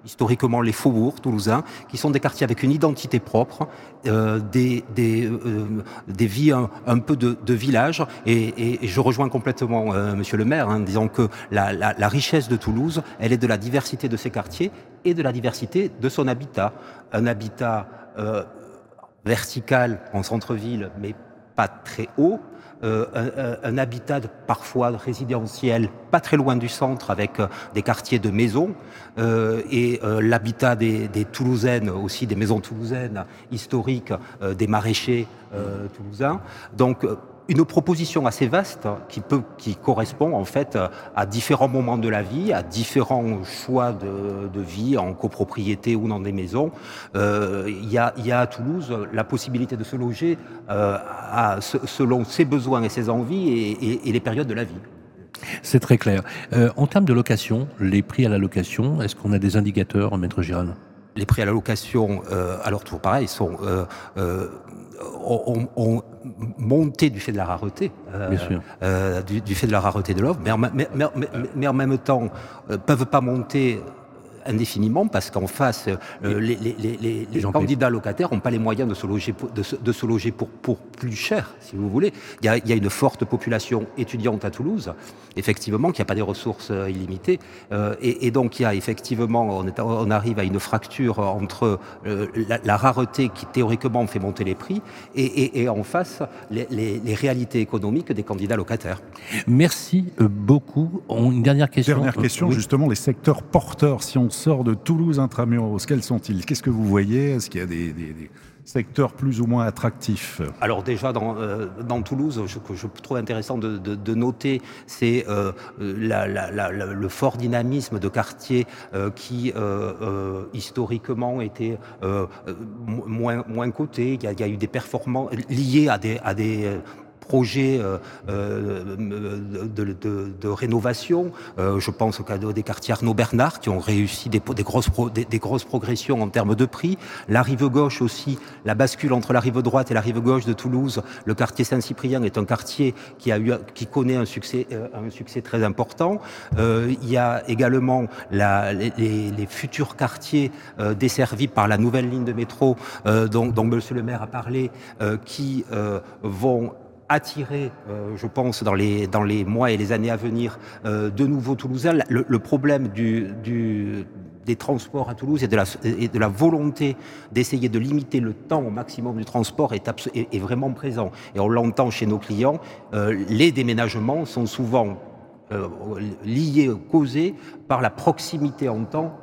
historiquement les faubourgs toulousains, qui sont des quartiers avec une identité propre, euh, des, euh, des vies un, peu de, village. Et, je rejoins complètement euh, Monsieur le maire, hein, disant que la, richesse de Toulouse, elle est de la diversité de ses quartiers et de la diversité de son habitat. Un habitat euh, vertical en centre-ville, mais pas très haut, euh, un, habitat parfois résidentiel pas très loin du centre avec euh, des quartiers de maisons euh, et l'habitat des, des, Toulousaines aussi des maisons toulousaines historiques des maraîchers toulousains. Donc une proposition assez vaste qui peut, qui correspond en fait à différents moments de la vie, à différents choix de, de vie en copropriété ou dans des maisons. Euh, il, y a, y a à Toulouse la possibilité de se loger euh, selon ses besoins et ses envies et les périodes de la vie. C'est très clair. Euh, en termes de location, les prix à la location, est-ce qu'on a des indicateurs, Maître Giral Les prix à la location, euh, alors toujours pareil, sont euh, euh, ont, ont, monté du fait de la rareté, euh, du, du, fait de la rareté de l'offre, mais, mais, mais, mais, en même temps euh, peuvent pas monter indéfiniment parce qu'en face, euh, les, les, les, les candidats locataires n'ont pas les moyens de se loger, pour, de, se, de se loger pour, pour, plus cher, si vous voulez. Il y, a, il y a une forte population étudiante à Toulouse, effectivement, qui n'a pas des ressources euh, illimitées. Euh, et, et, donc, il y a effectivement, on, est, on arrive à une fracture entre euh, la, la, rareté qui théoriquement fait monter les prix et, et, et en face, les, réalités économiques des candidats locataires. Merci beaucoup. Une dernière question. Dernière question, oui. justement, les secteurs porteurs, si on sort de Toulouse intramuros, quels sont-ils? Qu'est-ce que vous voyez? Est-ce qu'il y a des, secteurs plus ou moins attractifs? Alors déjà, dans, euh, dans Toulouse, je, je, trouve intéressant de, de, noter, c'est euh, la, le fort dynamisme de quartiers euh, qui, euh, euh, historiquement, étaient euh, moins, moins cotés. Il y, a, il y, a, eu des performances liées à des, à des projets euh, euh, de, de, de, rénovation. Euh, je pense au cadeau des quartiers Arnaud Bernard qui ont réussi des, des grosses, des, grosses progressions en termes de prix. La rive gauche aussi, la bascule entre la rive droite et la rive gauche de Toulouse. Le quartier Saint-Cyprien est un quartier qui, a eu, qui connaît un succès, un succès très important. il y a également la, les, les, futurs quartiers desservis par la nouvelle ligne de métro dont, dont le maire a parlé, qui vont attirer, euh, je pense, dans les, dans les mois et les années à venir, euh, de nouveaux Toulousains. Le, problème des transports à Toulouse et de la, volonté d'essayer de limiter le temps au maximum du transport est, vraiment présent. Et on l'entend chez nos clients, euh, les déménagements sont souvent liés, causés par la proximité en temps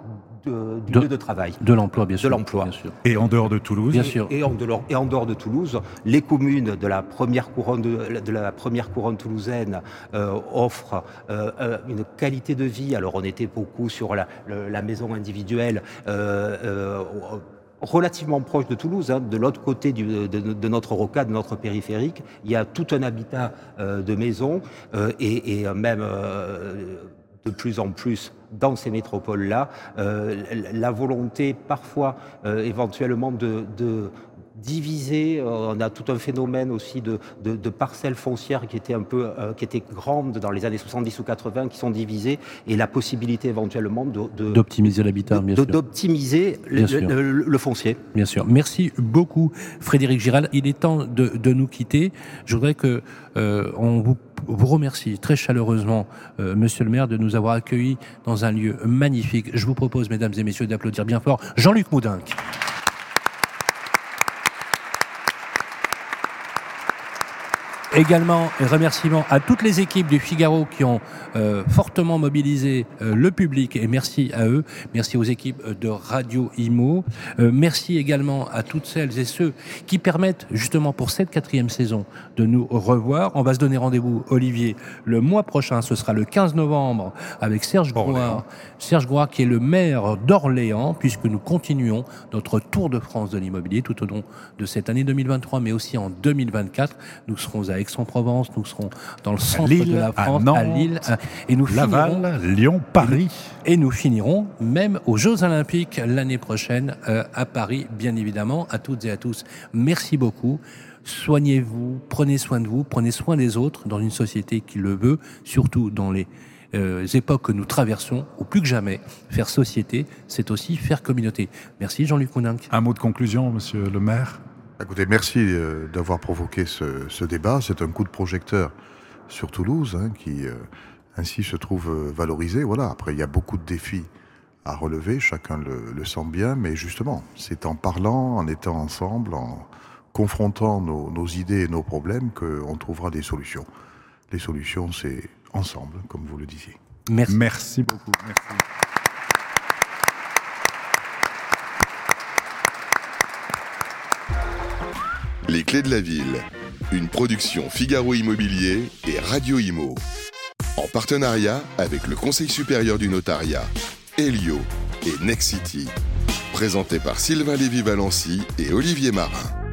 de, du lieu de travail. De l'emploi, bien sûr. Et en dehors de Toulouse Bien sûr. Et en, dehors, et en dehors de Toulouse, les communes de la première couronne, de, de la première couronne toulousaine euh, offrent euh, euh, une qualité de vie. Alors on était beaucoup sur la, maison individuelle. Euh, euh, relativement proche de Toulouse, hein, de l'autre côté du, de, de, notre rocade, de notre périphérique, il y a tout un habitat euh, de maisons euh, et, et, même euh, de plus en plus dans ces métropoles-là, euh, la volonté parfois euh, éventuellement de, de diviser. Euh, on a tout un phénomène aussi de, de, de parcelles foncières qui étaient un peu, euh, qui étaient grandes dans les années 70 ou 80, qui sont divisées, et la possibilité éventuellement de d'optimiser l'habitat, bien sûr, d'optimiser le, le, le, foncier. Bien sûr. Merci beaucoup, Frédéric Giral. Il est temps de, de nous quitter. Je voudrais que euh, on vous vous remercie très chaleureusement, euh, Monsieur le maire, de nous avoir accueillis dans un lieu magnifique. Je vous propose, mesdames et messieurs, d'applaudir bien fort Jean-Luc Moudinque. Également, un remerciement à toutes les équipes du Figaro qui ont euh, fortement mobilisé euh, le public et merci à eux. Merci aux équipes de Radio Imo. Euh, merci également à toutes celles et ceux qui permettent justement pour cette quatrième saison de nous revoir. On va se donner rendez-vous, Olivier, le mois prochain. Ce sera le 15 novembre avec Serge Gouard. Serge Gouard qui est le maire d'Orléans puisque nous continuons notre tour de France de l'immobilier tout au long de cette année 2023 mais aussi en 2024. Nous serons à Aix-en-Provence, nous serons dans le centre Lille, de la France, à, Nantes, à Lille, et nous Laval, finirons, Lyon, Paris. Et nous finirons même aux Jeux Olympiques l'année prochaine euh, à Paris, bien évidemment. À toutes et à tous, merci beaucoup. Soignez-vous, prenez soin de vous, prenez soin des autres dans une société qui le veut, surtout dans les euh, époques que nous traversons, ou plus que jamais, faire société, c'est aussi faire communauté. Merci Jean-Luc Mouninck. Un mot de conclusion, monsieur le maire? Écoutez, merci euh, d'avoir provoqué ce, ce débat. C'est un coup de projecteur sur Toulouse hein, qui euh, ainsi se trouve euh, valorisé. Voilà. Après, il y a beaucoup de défis à relever. Chacun le, le sent bien, mais justement, c'est en parlant, en étant ensemble, en confrontant nos, nos idées et nos problèmes qu'on trouvera des solutions. Les solutions, c'est ensemble, comme vous le disiez. Merci. Merci beaucoup. Merci. Les clés de la ville, une production Figaro Immobilier et Radio Imo. En partenariat avec le Conseil supérieur du notariat, Helio et Nexity. Présenté par Sylvain Lévy-Valency et Olivier Marin.